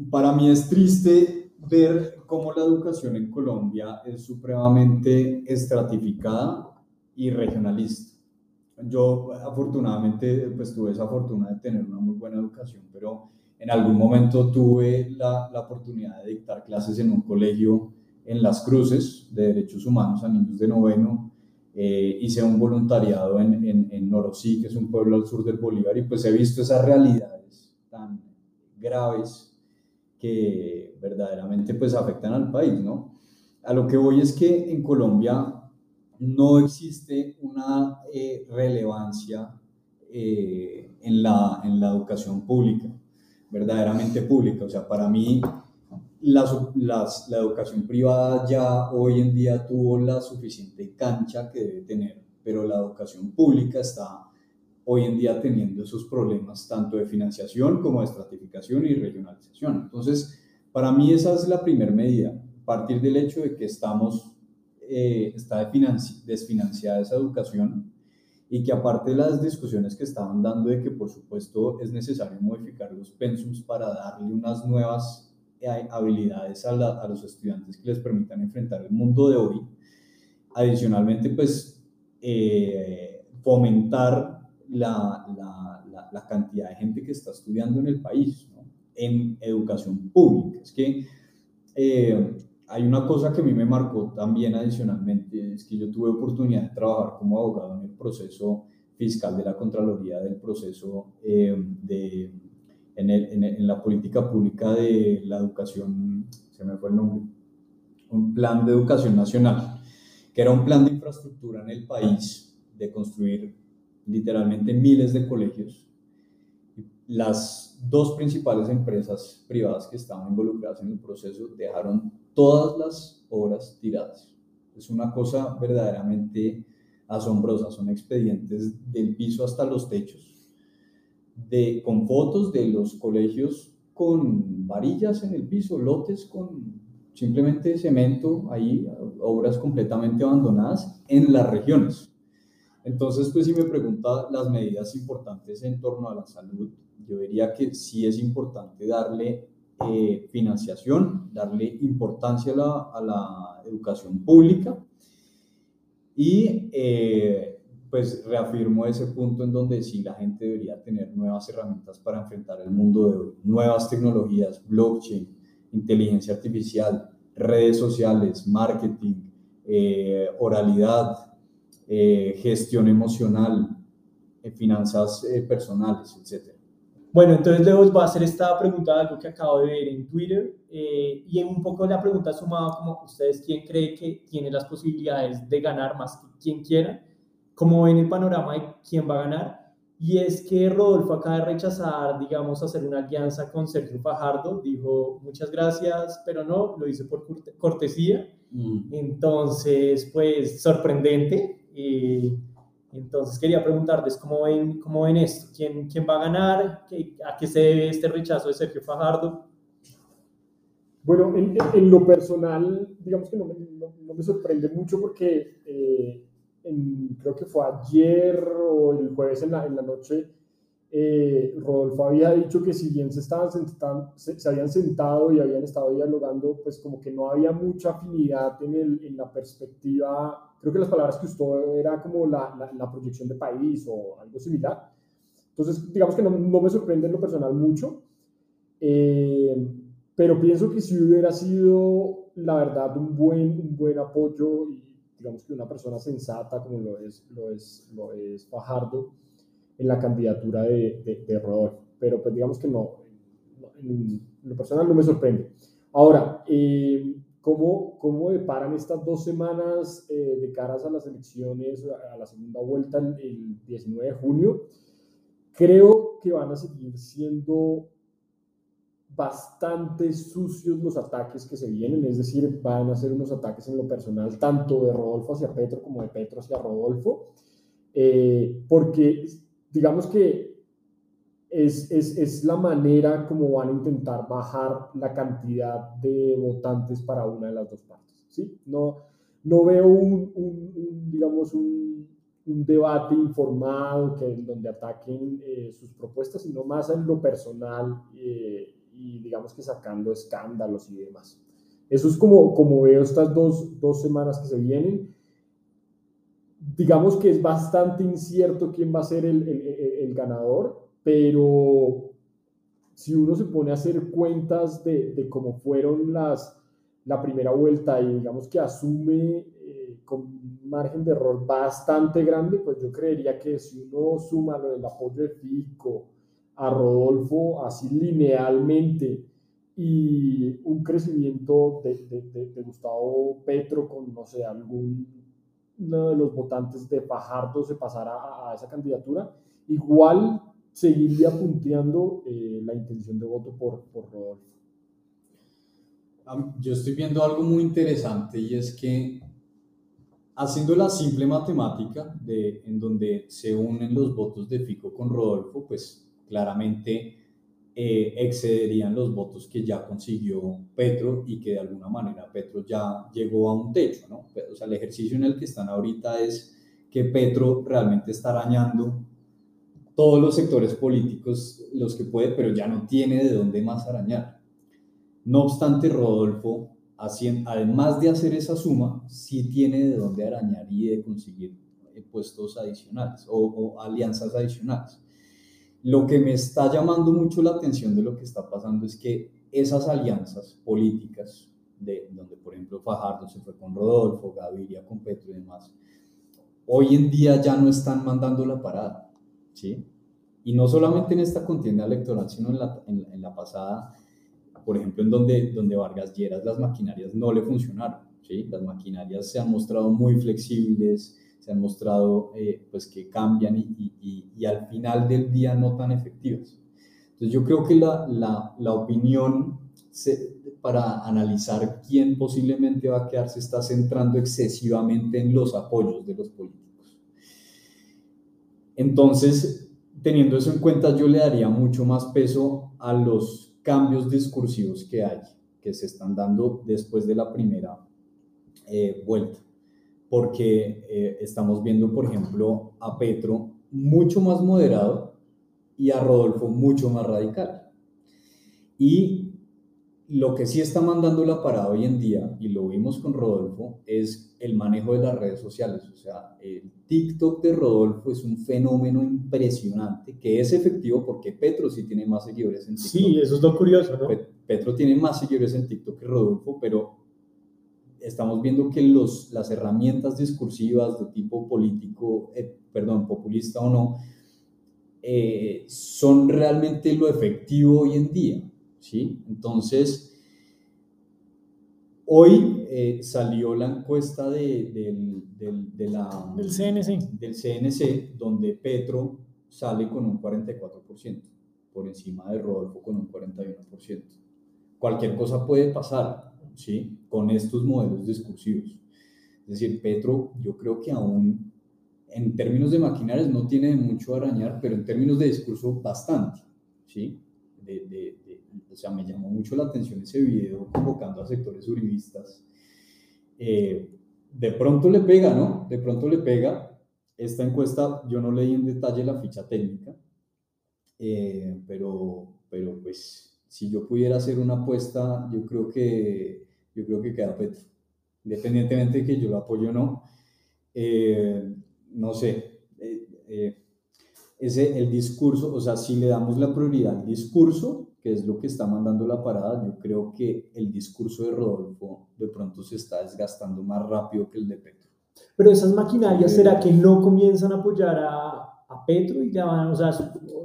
S4: Para mí es triste ver cómo la educación en Colombia es supremamente estratificada y regionalista. Yo afortunadamente pues tuve esa fortuna de tener una muy buena educación, pero en algún momento tuve la, oportunidad de dictar clases en un colegio en Las Cruces de Derechos Humanos a niños de noveno. Eh, hice un voluntariado en, en, en Norosí, que es un pueblo al sur del Bolívar, y pues he visto esas realidades tan graves que verdaderamente pues afectan al país, ¿no? A lo que voy es que en Colombia no existe una eh, relevancia eh, en, la, en la educación pública, verdaderamente pública. O sea, para mí la, la educación privada ya hoy en día tuvo la suficiente cancha que debe tener, pero la educación pública está hoy en día teniendo esos problemas tanto de financiación como de estratificación y regionalización. Entonces, para mí esa es la primera medida, partir del hecho de que estamos, eh, está desfinanciada esa educación y que aparte de las discusiones que estaban dando de que por supuesto es necesario modificar los pensums para darle unas nuevas eh, habilidades a, los estudiantes que les permitan enfrentar el mundo de hoy. Adicionalmente, pues eh, fomentar la, la, la, cantidad de gente que está estudiando en el país en educación pública. Es que eh, hay una cosa que a mí me marcó también adicionalmente, es que yo tuve oportunidad de trabajar como abogado en el proceso fiscal de la Contraloría, del proceso eh, de, en, el, en, en, la política pública de la educación, se me fue el nombre, un plan de educación nacional, que era un plan de infraestructura en el país, de construir literalmente miles de colegios. Las dos principales empresas privadas que estaban involucradas en el proceso dejaron todas las obras tiradas. Es una cosa verdaderamente asombrosa. Son expedientes del piso hasta los techos, de, con fotos de los colegios con varillas en el piso, lotes con simplemente cemento, ahí obras completamente abandonadas en las regiones. Entonces, pues si me pregunta las medidas importantes en torno a la salud, yo diría que sí es importante darle eh, financiación, darle importancia a la, a la educación pública y eh, pues reafirmo ese punto en donde sí la gente debería tener nuevas herramientas para enfrentar el mundo de hoy, nuevas tecnologías, blockchain, inteligencia artificial, redes sociales, marketing, eh, oralidad, gestión emocional, finanzas personales, etc.
S1: Bueno, entonces les voy a hacer esta pregunta de algo que acabo de ver en Twitter eh, y un poco la pregunta sumada como ustedes, ¿quién cree que tiene las posibilidades de ganar más que quien quiera? ¿Cómo ven el panorama de quién va a ganar? Y es que Rodolfo acaba de rechazar, digamos, hacer una alianza con Sergio Fajardo. Dijo, muchas gracias, pero no, lo hice por cortesía. Mm. Entonces, pues, sorprendente. Eh, entonces quería preguntarles cómo ven, cómo ven esto, ¿Quién, quién va a ganar, a qué se debe este rechazo de Sergio Fajardo.
S3: Bueno, en, en lo personal, digamos que no me, no, me sorprende mucho porque eh, creo que fue ayer o el jueves en la, en la noche, eh, Rodolfo había dicho que si bien se, estaban se, se, habían sentado y habían estado dialogando, pues como que no había mucha afinidad en, el, en la perspectiva creo que las palabras que usó era como la, la, proyección de país o algo similar. Entonces, digamos que no, no me sorprende en lo personal mucho, eh, pero pienso que si hubiera sido, la verdad, un buen, un buen apoyo y digamos que una persona sensata como lo es, lo es, lo es Fajardo en la candidatura de, de, de Rodolfo. Pero pues digamos que no, en lo personal no me sorprende. Ahora, eh, ¿Cómo, cómo deparan estas dos semanas eh, de caras a las elecciones, a la segunda vuelta el, 19 de junio? Creo que van a seguir siendo bastante sucios los ataques que se vienen, es decir, van a ser unos ataques en lo personal, tanto de Rodolfo hacia Petro como de Petro hacia Rodolfo, eh, porque digamos que es, es, es, la manera como van a intentar bajar la cantidad de votantes para una de las dos partes. ¿sí? No, no veo un, un, digamos, un, un, debate informado que, donde ataquen eh, sus propuestas, sino más en lo personal eh, y digamos que sacando escándalos y demás. Eso es como, como veo estas dos, dos semanas que se vienen. Digamos que es bastante incierto quién va a ser el, el, ganador pero si uno se pone a hacer cuentas de, de cómo fueron las, la primera vuelta y digamos que asume eh, con margen de error bastante grande, pues yo creería que si uno suma lo del apoyo de Fico a Rodolfo así linealmente y un crecimiento de, de, de Gustavo Petro con, no sé, algún uno de los votantes de Fajardo se pasara a, esa candidatura, igual seguiría punteando eh, la intención de voto por, por Rodolfo.
S4: Yo estoy viendo algo muy interesante y es que haciendo la simple matemática de, en donde se unen los votos de Fico con Rodolfo, pues claramente eh, excederían los votos que ya consiguió Petro y que de alguna manera Petro ya llegó a un techo, ¿no? O sea, el ejercicio en el que están ahorita es que Petro realmente está arañando todos los sectores políticos los que puede, pero ya no tiene de dónde más arañar. No obstante, Rodolfo, además de hacer esa suma, sí tiene de dónde arañar y de conseguir eh, puestos adicionales o, alianzas adicionales. Lo que me está llamando mucho la atención de lo que está pasando es que esas alianzas políticas, de donde por ejemplo Fajardo se fue con Rodolfo, Gaviria con Petro y demás, hoy en día ya no están mandando la parada ¿sí? Y no solamente en esta contienda electoral, sino en la, en, la pasada, por ejemplo, en donde, donde Vargas Lleras las maquinarias no le funcionaron, ¿sí? Las maquinarias se han mostrado muy flexibles, se han mostrado eh, pues que cambian y, y, y, al final del día no tan efectivas. Entonces yo creo que la, la, la opinión para analizar quién posiblemente va a quedar se está centrando excesivamente en los apoyos de los políticos. Entonces, teniendo eso en cuenta, yo le daría mucho más peso a los cambios discursivos que hay, que se están dando después de la primera eh, vuelta. Porque eh, estamos viendo, por ejemplo, a Petro mucho más moderado y a Rodolfo mucho más radical. Y lo que sí está mandando la parada hoy en día, y lo vimos con Rodolfo, es el manejo de las redes sociales. O sea, el TikTok de Rodolfo es un fenómeno impresionante, que es efectivo porque Petro sí tiene más seguidores en TikTok.
S1: Sí, eso es lo curioso, ¿no?
S4: Petro tiene más seguidores en TikTok que Rodolfo, pero estamos viendo que los, las herramientas discursivas de tipo político, eh, perdón, populista o no, eh, son realmente lo efectivo hoy en día. ¿sí? Entonces, hoy eh, salió la encuesta de, del, la,
S2: del CNC.
S4: del CNC, donde Petro sale con un 44%, por encima de Rodolfo con un 41%. Cualquier cosa puede pasar, ¿sí? Con estos modelos discursivos. Es decir, Petro, yo creo que aún en términos de maquinarias no tiene mucho a arañar, pero en términos de discurso bastante, ¿sí? de, o sea, me llamó mucho la atención ese video convocando a sectores uribistas. Eh, de pronto le pega, ¿no? De pronto le pega. Esta encuesta, yo no leí en detalle la ficha técnica, eh, pero, pero pues si yo pudiera hacer una apuesta, yo creo que, yo creo que queda Petro. Independientemente de que yo lo apoyo o no, eh, no sé, ese, el discurso, o sea, si le damos la prioridad al discurso, que es lo que está mandando la parada, yo creo que el discurso de Rodolfo de pronto se está desgastando más rápido que el de Petro.
S1: Pero esas maquinarias, ¿será que no comienzan a apoyar a, a Petro y ya van, o sea,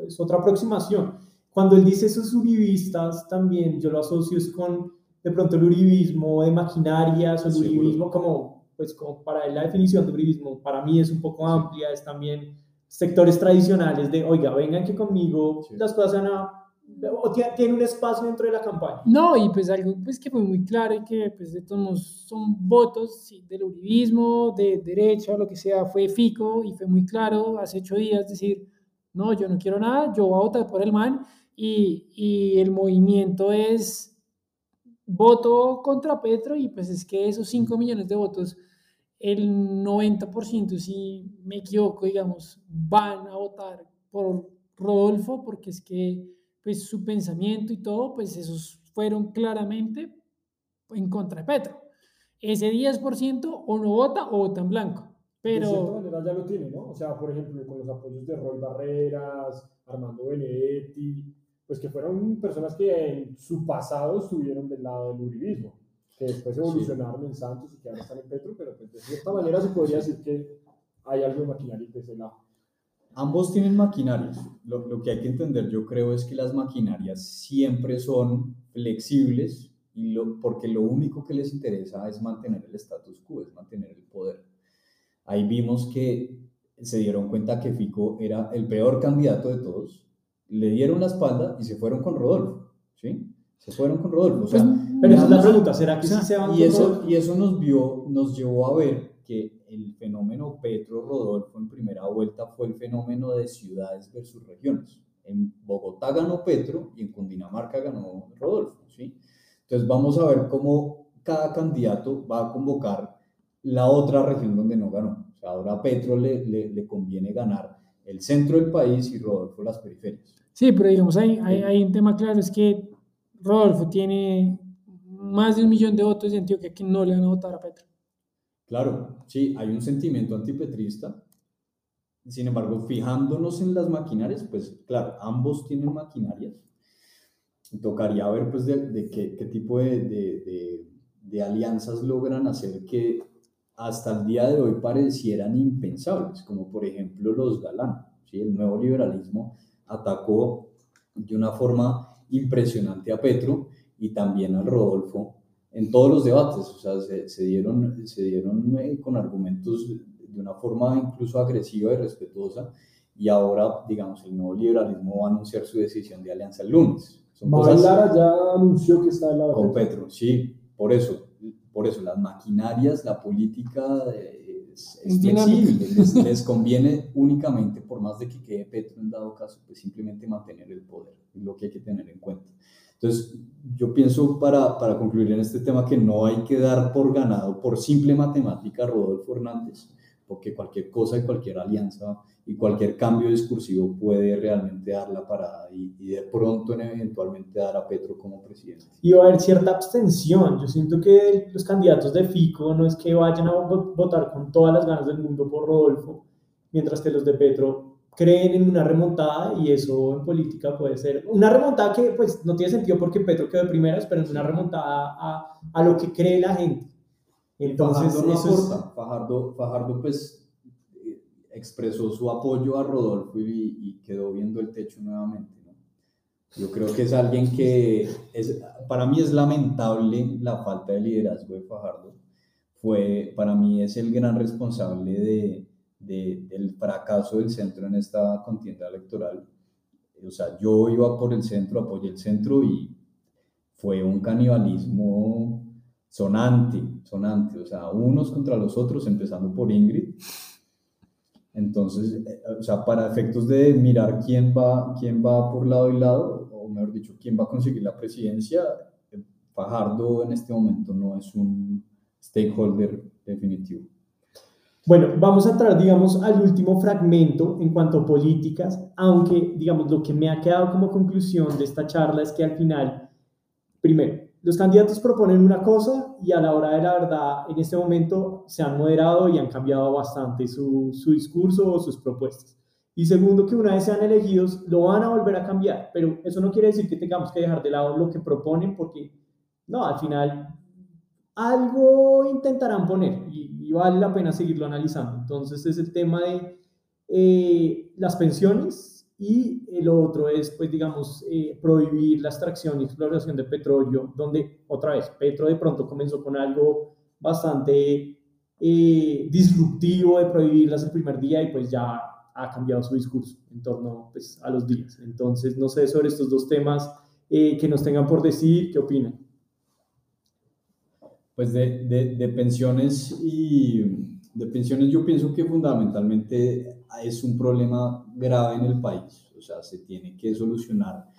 S1: es, otra aproximación? Cuando él dice esos uribistas, también yo lo asocio es con de pronto el uribismo de maquinarias o el uribismo como, pues como para él la definición de uribismo para mí es un poco amplia, es también sectores tradicionales de, oiga, vengan que conmigo las cosas van a o tiene un espacio dentro de la campaña.
S2: No, y pues algo pues, que fue muy claro y que pues de todos son votos del uribismo, de derecha, lo que sea, fue Fico y fue muy claro hace ocho días decir, no, yo no quiero nada, yo voy a votar por el MAN y, y el movimiento es voto contra Petro y pues es que esos 5 millones de votos, el 90%, si me equivoco, digamos, van a votar por Rodolfo porque es que pues su pensamiento y todo, pues esos fueron claramente en contra de Petro. Ese 10% o no vota o vota en blanco. Pero... De
S3: cierta manera ya lo tiene, ¿no? O sea, por ejemplo, con los apoyos de Roy Barreras, Armando Benedetti, pues que fueron personas que en su pasado estuvieron del lado del uribismo, que después evolucionaron en Santos y que ahora están en Petro, pero pues de cierta manera se podría decir que hay algo de maquinaria de ese lado.
S4: Ambos tienen maquinarias. Lo, lo, que hay que entender, yo creo, es que las maquinarias siempre son flexibles y lo, porque lo único que les interesa es mantener el status quo, es mantener el poder. Ahí vimos que se dieron cuenta que Fico era el peor candidato de todos, le dieron la espalda y se fueron con Rodolfo, ¿sí? Se fueron con Rodolfo. O sea,
S1: Pues, pero esa es la pregunta, ¿será que se van
S4: y
S1: con
S4: eso,
S1: Rodolfo?
S4: y eso nos, vio, nos llevó a ver que el fenómeno Petro-Rodolfo en primera vuelta fue el fenómeno de ciudades versus regiones. En Bogotá ganó Petro y en Cundinamarca ganó Rodolfo. ¿sí? Entonces vamos a ver cómo cada candidato va a convocar la otra región donde no ganó. O sea, ahora a Petro le, le, le conviene ganar el centro del país y Rodolfo las periferias.
S2: Sí, pero digamos, hay, hay, hay un tema claro, es que Rodolfo tiene más de un millón de votos y Antioquia que no le van a votar a Petro.
S4: Claro, sí, hay un sentimiento antipetrista. Sin embargo, fijándonos en las maquinarias, pues claro, ambos tienen maquinarias. Tocaría ver pues de, de qué, qué, tipo de, de, de, de, alianzas logran hacer que hasta el día de hoy parecieran impensables, como por ejemplo los Galán. ¿sí? El nuevo liberalismo atacó de una forma impresionante a Petro y también a Rodolfo en todos los debates, o sea, se, se dieron, se dieron eh, con argumentos de una forma incluso agresiva y respetuosa, y ahora, digamos, el nuevo liberalismo va a anunciar su decisión de alianza el lunes.
S3: Son Lara ya anunció que está en la
S4: Con Petro, sí, por eso, por eso, las maquinarias, la política es, es flexible, les, les, conviene únicamente, por más de que quede Petro en dado caso, pues simplemente mantener el poder, es lo que hay que tener en cuenta. Entonces, yo pienso para, para concluir en este tema que no hay que dar por ganado por simple matemática Rodolfo Hernández, porque cualquier cosa y cualquier alianza y cualquier cambio discursivo puede realmente dar la parada y, y de pronto eventualmente dar a Petro como presidente.
S1: Y va a haber cierta abstención. Yo siento que los candidatos de Fico no es que vayan a votar con todas las ganas del mundo por Rodolfo, mientras que los de Petro creen en una remontada y eso en política puede ser una remontada que pues no tiene sentido porque Petro quedó de primeras, pero es una remontada a, a lo que cree la gente.
S4: Entonces, Fajardo, no eso aporta. Es... Fajardo, Fajardo pues expresó su apoyo a Rodolfo y, y, quedó viendo el techo nuevamente. ¿no? Yo creo que es alguien que es, para mí es lamentable la falta de liderazgo de Fajardo. Fue, para mí es el gran responsable de, de, del fracaso del centro en esta contienda electoral. O sea, yo iba por el centro, apoyé el centro y fue un canibalismo sonante, sonante, o sea, unos contra los otros, empezando por Ingrid. Entonces, o sea, para efectos de mirar quién va, quién va por lado y lado, o mejor dicho, quién va a conseguir la presidencia, Fajardo en este momento no es un stakeholder definitivo.
S1: Bueno, vamos a entrar, digamos, al último fragmento en cuanto a políticas, aunque, digamos, lo que me ha quedado como conclusión de esta charla es que al final, primero, los candidatos proponen una cosa y a la hora de la verdad, en este momento, se han moderado y han cambiado bastante su, su discurso o sus propuestas. Y segundo, que una vez sean elegidos, lo van a volver a cambiar, pero eso no quiere decir que tengamos que dejar de lado lo que proponen, porque, no, al final algo intentarán poner y, y, vale la pena seguirlo analizando. Entonces es el tema de eh, las pensiones y el otro es, pues digamos, eh, prohibir la extracción y exploración de petróleo, donde otra vez Petro de pronto comenzó con algo bastante eh, disruptivo de prohibirlas el primer día y pues ya ha cambiado su discurso en torno pues, a los días. Entonces, no sé sobre estos dos temas que nos tengan por decir, ¿qué opinan?
S4: Pues de, de, de, pensiones y de pensiones yo pienso que fundamentalmente es un problema grave en el país, o sea, se tiene que solucionar,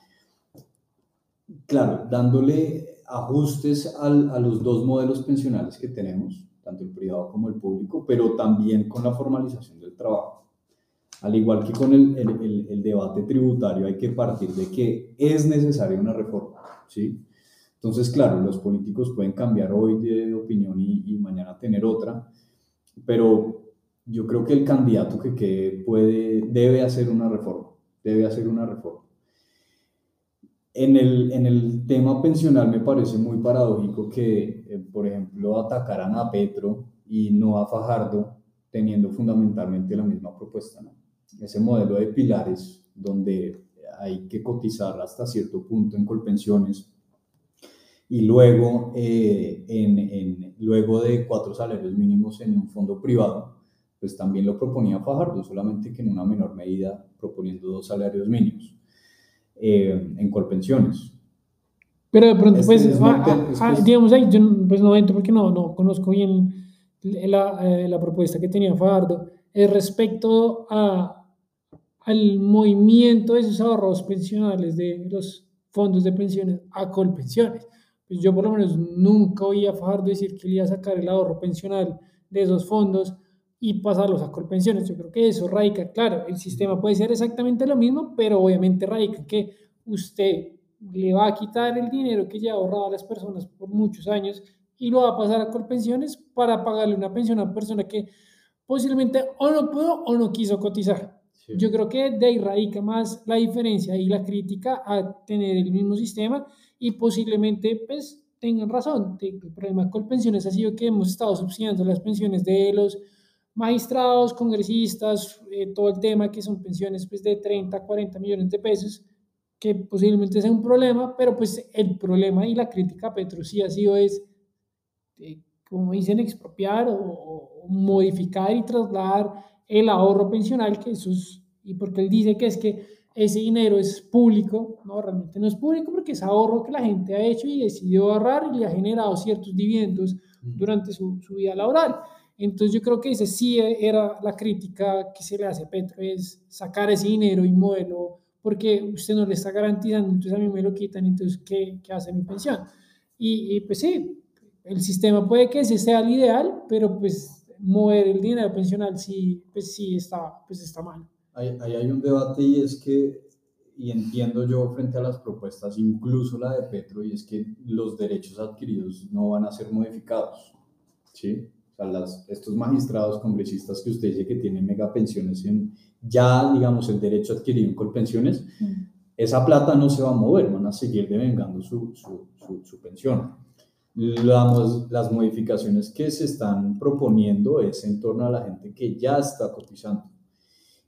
S4: claro, dándole ajustes al, a los dos modelos pensionales que tenemos, tanto el privado como el público, pero también con la formalización del trabajo. Al igual que con el, el, el, el debate tributario, hay que partir de que es necesaria una reforma, ¿sí? Entonces, claro, los políticos pueden cambiar hoy de opinión y, y, mañana tener otra, pero yo creo que el candidato que quede puede, debe hacer una reforma, debe hacer una reforma. En el, en el tema pensional me parece muy paradójico que, eh, por ejemplo, atacaran a Petro y no a Fajardo, teniendo fundamentalmente la misma propuesta. ¿no? Ese modelo de pilares donde hay que cotizar hasta cierto punto en colpensiones y luego, eh, en, en, luego de cuatro salarios mínimos en un fondo privado, pues también lo proponía Fajardo, solamente que en una menor medida proponiendo dos salarios mínimos eh, en Colpensiones.
S2: Pero de pronto, pues, ah, ah, digamos ahí, yo pues no entro porque no, no conozco bien la, eh, la propuesta que tenía Fajardo, es respecto a, al movimiento de esos ahorros pensionales de los fondos de pensiones a Colpensiones. Pues yo por lo menos nunca oí a Fajardo decir que él iba a sacar el ahorro pensional de esos fondos y pasarlos a Colpensiones. Yo creo que eso radica, claro, el sistema puede ser exactamente lo mismo, pero obviamente radica que usted le va a quitar el dinero que ya ha ahorrado a las personas por muchos años y lo va a pasar a Colpensiones para pagarle una pensión a una persona que posiblemente o no pudo o no quiso cotizar. Yo creo que de ahí radica más la diferencia y la crítica a tener el mismo sistema y posiblemente pues tengan razón. El problema con pensiones ha sido que hemos estado subsidiando las pensiones de los magistrados, congresistas, eh, todo el tema que son pensiones pues de 30, 40 millones de pesos, que posiblemente sea un problema, pero pues el problema y la crítica a Petro sí ha sido es, eh, como dicen, expropiar o, modificar y trasladar el ahorro pensional, que eso es, y porque él dice que es que ese dinero es público, no, realmente no es público porque es ahorro que la gente ha hecho y decidió ahorrar y le ha generado ciertos dividendos durante su, su vida laboral. Entonces yo creo que ese sí era la crítica que se le hace a Petro, es sacar ese dinero y moverlo porque usted no le está garantizando, entonces a mí me lo quitan, entonces ¿qué, qué hace mi pensión? Y, y, pues sí, el sistema puede que ese sea el ideal, pero pues mover el dinero pensional sí, pues sí está, pues está mal.
S4: Ahí, hay un debate y es que, y entiendo yo frente a las propuestas, incluso la de Petro, y es que los derechos adquiridos no van a ser modificados, ¿sí? O sea, las, estos magistrados congresistas que usted dice que tienen megapensiones en ya, digamos, el derecho adquirido en colpensiones, mm. esa plata no se va a mover, van a seguir devengando su, su, su, pensión. Las, las modificaciones que se están proponiendo es en torno a la gente que ya está cotizando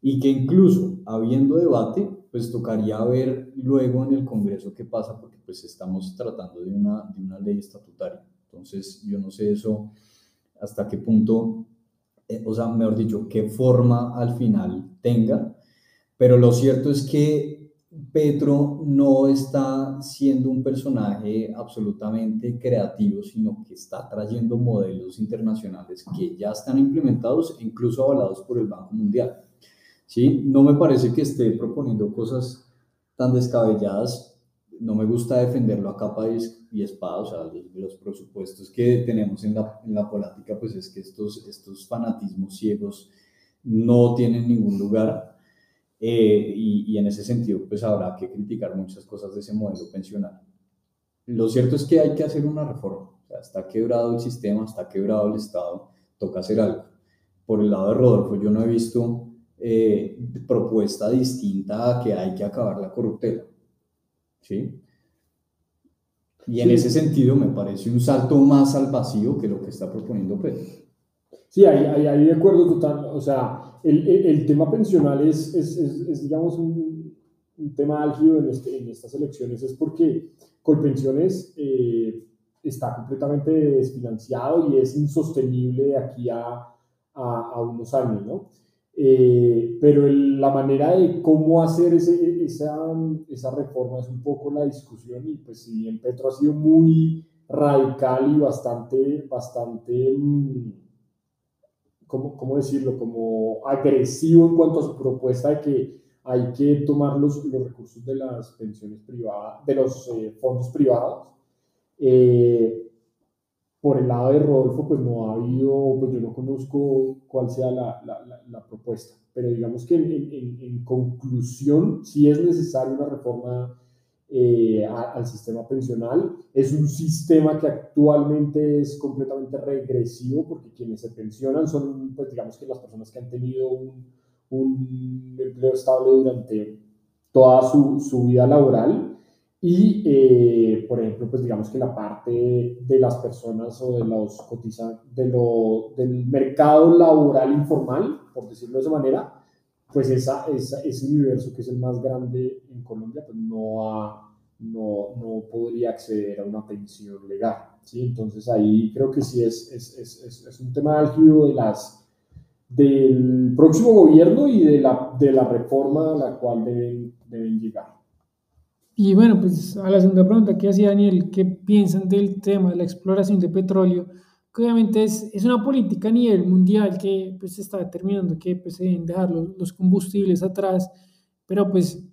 S4: y que incluso habiendo debate, pues tocaría ver luego en el Congreso qué pasa, porque pues estamos tratando de una, de una ley estatutaria. Entonces, yo no sé eso hasta qué punto, eh, o sea, mejor dicho, qué forma al final tenga, pero lo cierto es que Petro no está siendo un personaje absolutamente creativo, sino que está trayendo modelos internacionales que ya están implementados incluso avalados por el Banco Mundial. ¿Sí? No me parece que esté proponiendo cosas tan descabelladas no me gusta defenderlo a capa y espada, o sea, los, presupuestos que tenemos en la, política, pues es que estos, estos fanatismos ciegos no tienen ningún lugar eh, y, en ese sentido, pues habrá que criticar muchas cosas de ese modelo pensional. Lo cierto es que hay que hacer una reforma, o está quebrado el sistema, está quebrado el Estado, toca hacer algo. Por el lado de Rodolfo, yo no he visto eh, propuesta distinta a que hay que acabar la corruptela ¿sí? Y en ese sentido me parece un salto más al vacío que lo que está proponiendo Pedro.
S3: Sí, ahí, ahí, ahí de acuerdo total. O sea, el, el, tema pensional es, es, es, digamos, un, un, tema álgido en, este, en estas elecciones, es porque Colpensiones eh, está completamente desfinanciado y es insostenible de aquí a, a, a unos años, ¿no? Eh, pero la manera de cómo hacer ese, esa, esa, reforma es un poco la discusión y pues si bien Petro ha sido muy radical y bastante, bastante, mm, ¿cómo, cómo decirlo? Como agresivo en cuanto a su propuesta de que hay que tomar los, los recursos de las pensiones privadas, de los eh, fondos privados. Eh, por el lado de Rodolfo, pues no ha habido, pues yo no conozco cuál sea la, la, la propuesta, pero digamos que en, en, conclusión, sí es necesaria una reforma eh, al sistema pensional. Es un sistema que actualmente es completamente regresivo porque quienes se pensionan son, pues digamos que las personas que han tenido un, un empleo estable durante toda su, su vida laboral y, eh, por ejemplo, pues digamos que la parte de las personas o de los cotizan, de lo, del mercado laboral informal, por decirlo de esa manera, pues esa, esa, ese universo que es el más grande en Colombia, pues no, no, no podría acceder a una pensión legal. ¿sí? Entonces ahí creo que sí es, es, es, es un tema álgido de las del próximo gobierno y de la, de la reforma a la cual deben, deben llegar.
S2: Y bueno, pues a la segunda pregunta que hacía Daniel, ¿qué piensan del tema de la exploración de petróleo? Que obviamente es, es una política a nivel mundial que pues está determinando que pues, se deben dejar los, los combustibles atrás, pero pues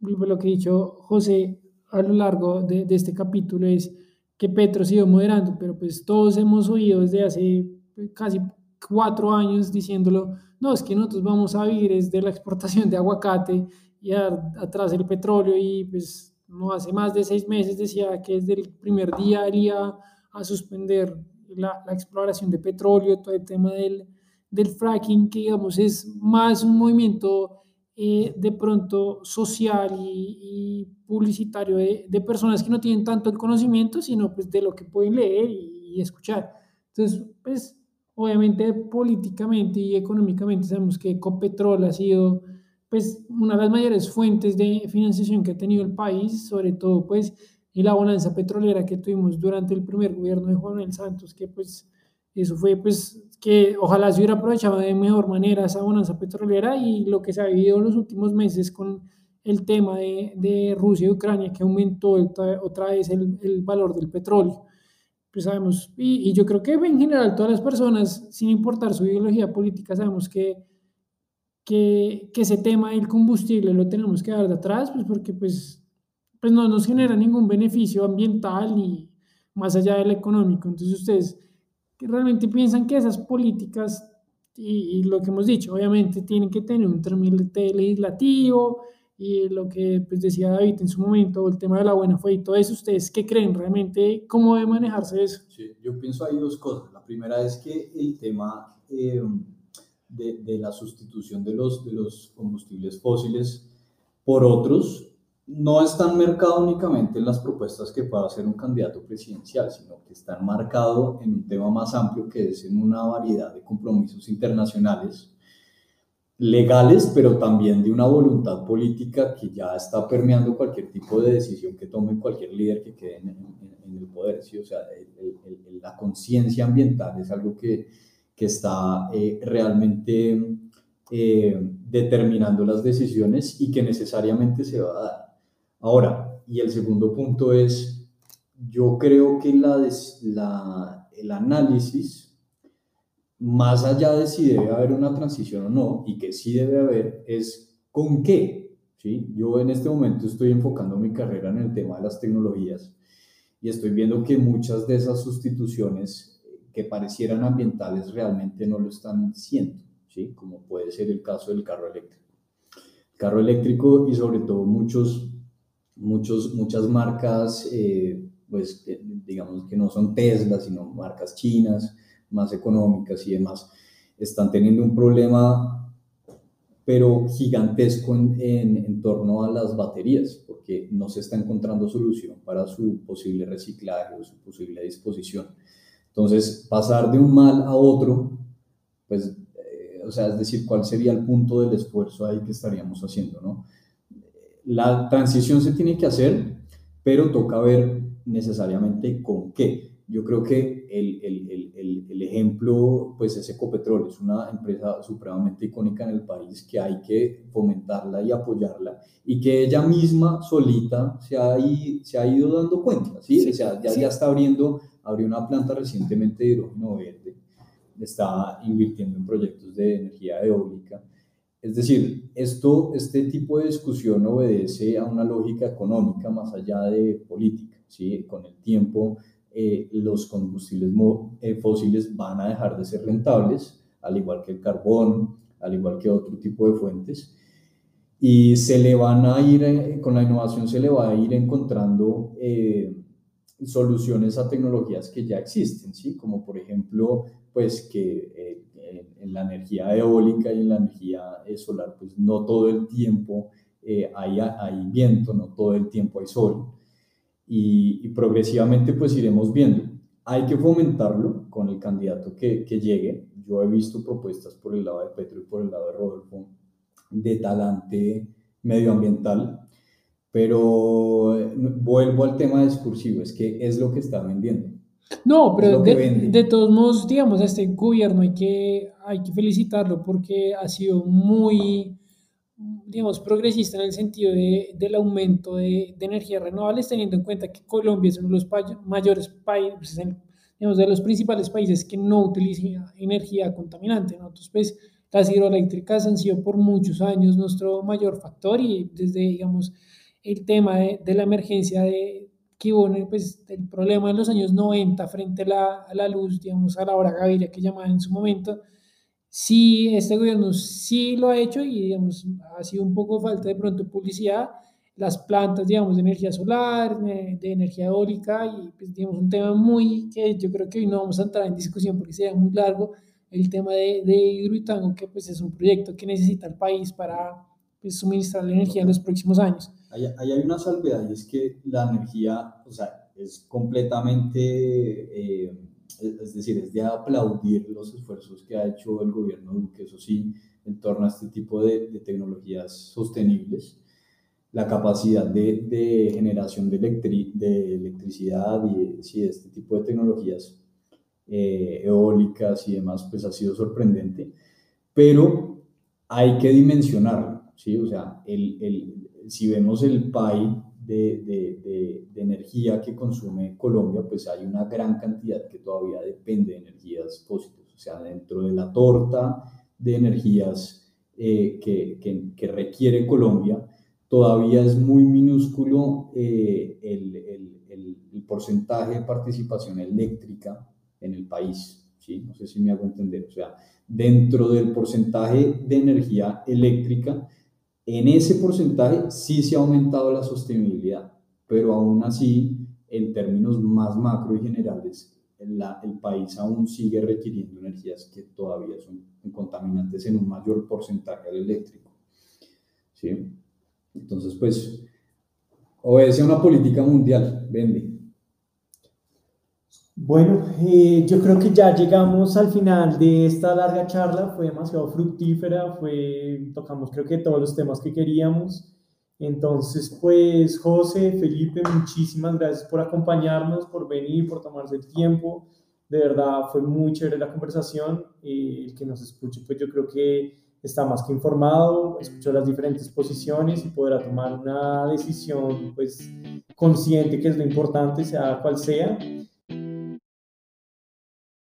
S2: lo que ha dicho José a lo largo de, de, este capítulo es que Petro ha ido moderando, pero pues todos hemos oído desde hace casi cuatro años diciéndolo, no, es que nosotros vamos a vivir desde la exportación de aguacate y atrás el petróleo y pues no hace más de seis meses decía que desde el primer día iría a suspender la, la exploración de petróleo, todo el tema del, del fracking, que digamos es más un movimiento eh, de pronto social y, y publicitario de, de, personas que no tienen tanto el conocimiento, sino pues de lo que pueden leer y, y escuchar. Entonces, pues obviamente políticamente y económicamente sabemos que Copetrol ha sido pues una de las mayores fuentes de financiación que ha tenido el país, sobre todo pues en la bonanza petrolera que tuvimos durante el primer gobierno de Juan Manuel Santos, que pues eso fue pues que ojalá se hubiera aprovechado de mejor manera esa bonanza petrolera y lo que se ha vivido en los últimos meses con el tema de, de Rusia y Ucrania, que aumentó el, otra vez el, el, valor del petróleo. Pues sabemos, y, y yo creo que en general todas las personas, sin importar su ideología política, sabemos que que, que, ese tema del combustible lo tenemos que dar de atrás, pues porque pues, pues no nos genera ningún beneficio ambiental ni más allá del económico. Entonces ustedes realmente piensan que esas políticas y, y lo que hemos dicho, obviamente tienen que tener un término legislativo y lo que pues, decía David en su momento, el tema de la buena fe y todo eso, ¿ustedes qué creen realmente? ¿Cómo debe manejarse eso?
S4: Sí, yo pienso hay dos cosas. La primera es que el tema... Eh, de, la sustitución de los, de los combustibles fósiles por otros no está marcado únicamente en las propuestas que pueda hacer un candidato presidencial, sino que está marcado en un tema más amplio que es en una variedad de compromisos internacionales legales, pero también de una voluntad política que ya está permeando cualquier tipo de decisión que tome cualquier líder que quede en, el poder. ¿sí? O sea, la conciencia ambiental es algo que, que está eh, realmente eh, determinando las decisiones y que necesariamente se va a dar. Ahora, y el segundo punto es, yo creo que la, la, el análisis, más allá de si debe haber una transición o no, y que sí debe haber, es con qué. ¿sí? Yo en este momento estoy enfocando mi carrera en el tema de las tecnologías y estoy viendo que muchas de esas sustituciones que parecieran ambientales realmente no lo están siendo, ¿sí? como puede ser el caso del carro eléctrico. El carro eléctrico y sobre todo muchos, muchos, muchas marcas, eh, pues digamos que no son Tesla, sino marcas chinas, más económicas y demás, están teniendo un problema pero gigantesco en, torno a las baterías, porque no se está encontrando solución para su posible reciclaje o su posible disposición. Entonces, pasar de un mal a otro, pues, eh, o sea, es decir, cuál sería el punto del esfuerzo ahí que estaríamos haciendo, ¿no? La transición se tiene que hacer, pero toca ver necesariamente con qué. Yo creo que el, el, el, el ejemplo, pues es Ecopetrol, es una empresa supremamente icónica en el país que hay que fomentarla y apoyarla y que ella misma solita se ha, se ha ido dando cuenta, ¿sí? sí o sea, ya, sí. ya está abriendo abrió una planta recientemente de hidrógeno verde, está invirtiendo en proyectos de energía eólica. Es decir, esto, este tipo de discusión obedece a una lógica económica más allá de política. ¿sí? Con el tiempo, eh, los combustibles eh, fósiles van a dejar de ser rentables, al igual que el carbón, al igual que otro tipo de fuentes. Y se le van a ir, eh, con la innovación se le va a ir encontrando eh, soluciones a tecnologías que ya existen, ¿sí? Como por ejemplo, pues que eh, en la energía eólica y en la energía eh, solar, pues no todo el tiempo eh, hay, hay, viento, no todo el tiempo hay sol. Y, y, progresivamente pues iremos viendo. Hay que fomentarlo con el candidato que, que llegue. Yo he visto propuestas por el lado de Petro y por el lado de Rodolfo de talante medioambiental pero eh, vuelvo al tema discursivo, es que es lo que está vendiendo.
S2: No, pero de, de todos modos, digamos, a este gobierno hay que, hay que felicitarlo porque ha sido muy, digamos, progresista en el sentido de, del aumento de, de energías renovables, teniendo en cuenta que Colombia es uno de los pay- mayores países, en- digamos, de los principales países que no utiliza energía contaminante, ¿no? Entonces, pues, las hidroeléctricas han sido por muchos años nuestro mayor factor y desde, digamos, el tema de, de la emergencia de el, pues, el problema en los años 90 frente a la, a la luz, digamos, a la hora Gaviria que llamaban en su momento, sí, este gobierno sí lo ha hecho y, digamos, ha sido un poco falta de pronto publicidad, las plantas, digamos, de energía solar, de, de energía eólica y, pues, digamos, un tema muy que yo creo que hoy no vamos a entrar en discusión porque sería muy largo, el tema de, de Hidroituango, que pues es un proyecto que necesita el país para pues, suministrar la energía en los próximos años.
S4: Ahí, ahí hay una salvedad y es que la energía, o sea, es completamente, eh, es decir, es de aplaudir los esfuerzos que ha hecho el gobierno Duque, eso sí, en torno a este tipo de, de tecnologías sostenibles. La capacidad de, de generación de, electri- de electricidad y sí, este tipo de tecnologías eh, eólicas y demás, pues ha sido sorprendente, pero hay que dimensionarlo, ¿sí? O sea, el, el, si vemos el PAI de, de, de, de, energía que consume Colombia, pues hay una gran cantidad que todavía depende de energías fósiles, o sea, dentro de la torta de energías eh, que, que, que, requiere Colombia, todavía es muy minúsculo eh, el, el, el, el porcentaje de participación eléctrica en el país, ¿sí? No sé si me hago entender, o sea, dentro del porcentaje de energía eléctrica, en ese porcentaje sí se ha aumentado la sostenibilidad, pero aún así, en términos más macro y generales, el país aún sigue requiriendo energías que todavía son contaminantes en un mayor porcentaje al eléctrico. ¿sí? Entonces, pues, obedece a una política mundial, vende.
S1: Bueno, eh, yo creo que ya llegamos al final de esta larga charla, fue demasiado fructífera, fue, tocamos creo que todos los temas que queríamos. Entonces, pues José, Felipe, muchísimas gracias por acompañarnos, por venir, por tomarse el tiempo. De verdad, fue muy chévere la conversación. Eh, el que nos escuche, pues yo creo que está más que informado, escuchó las diferentes posiciones y podrá tomar una decisión, pues consciente que es lo importante, sea cual sea.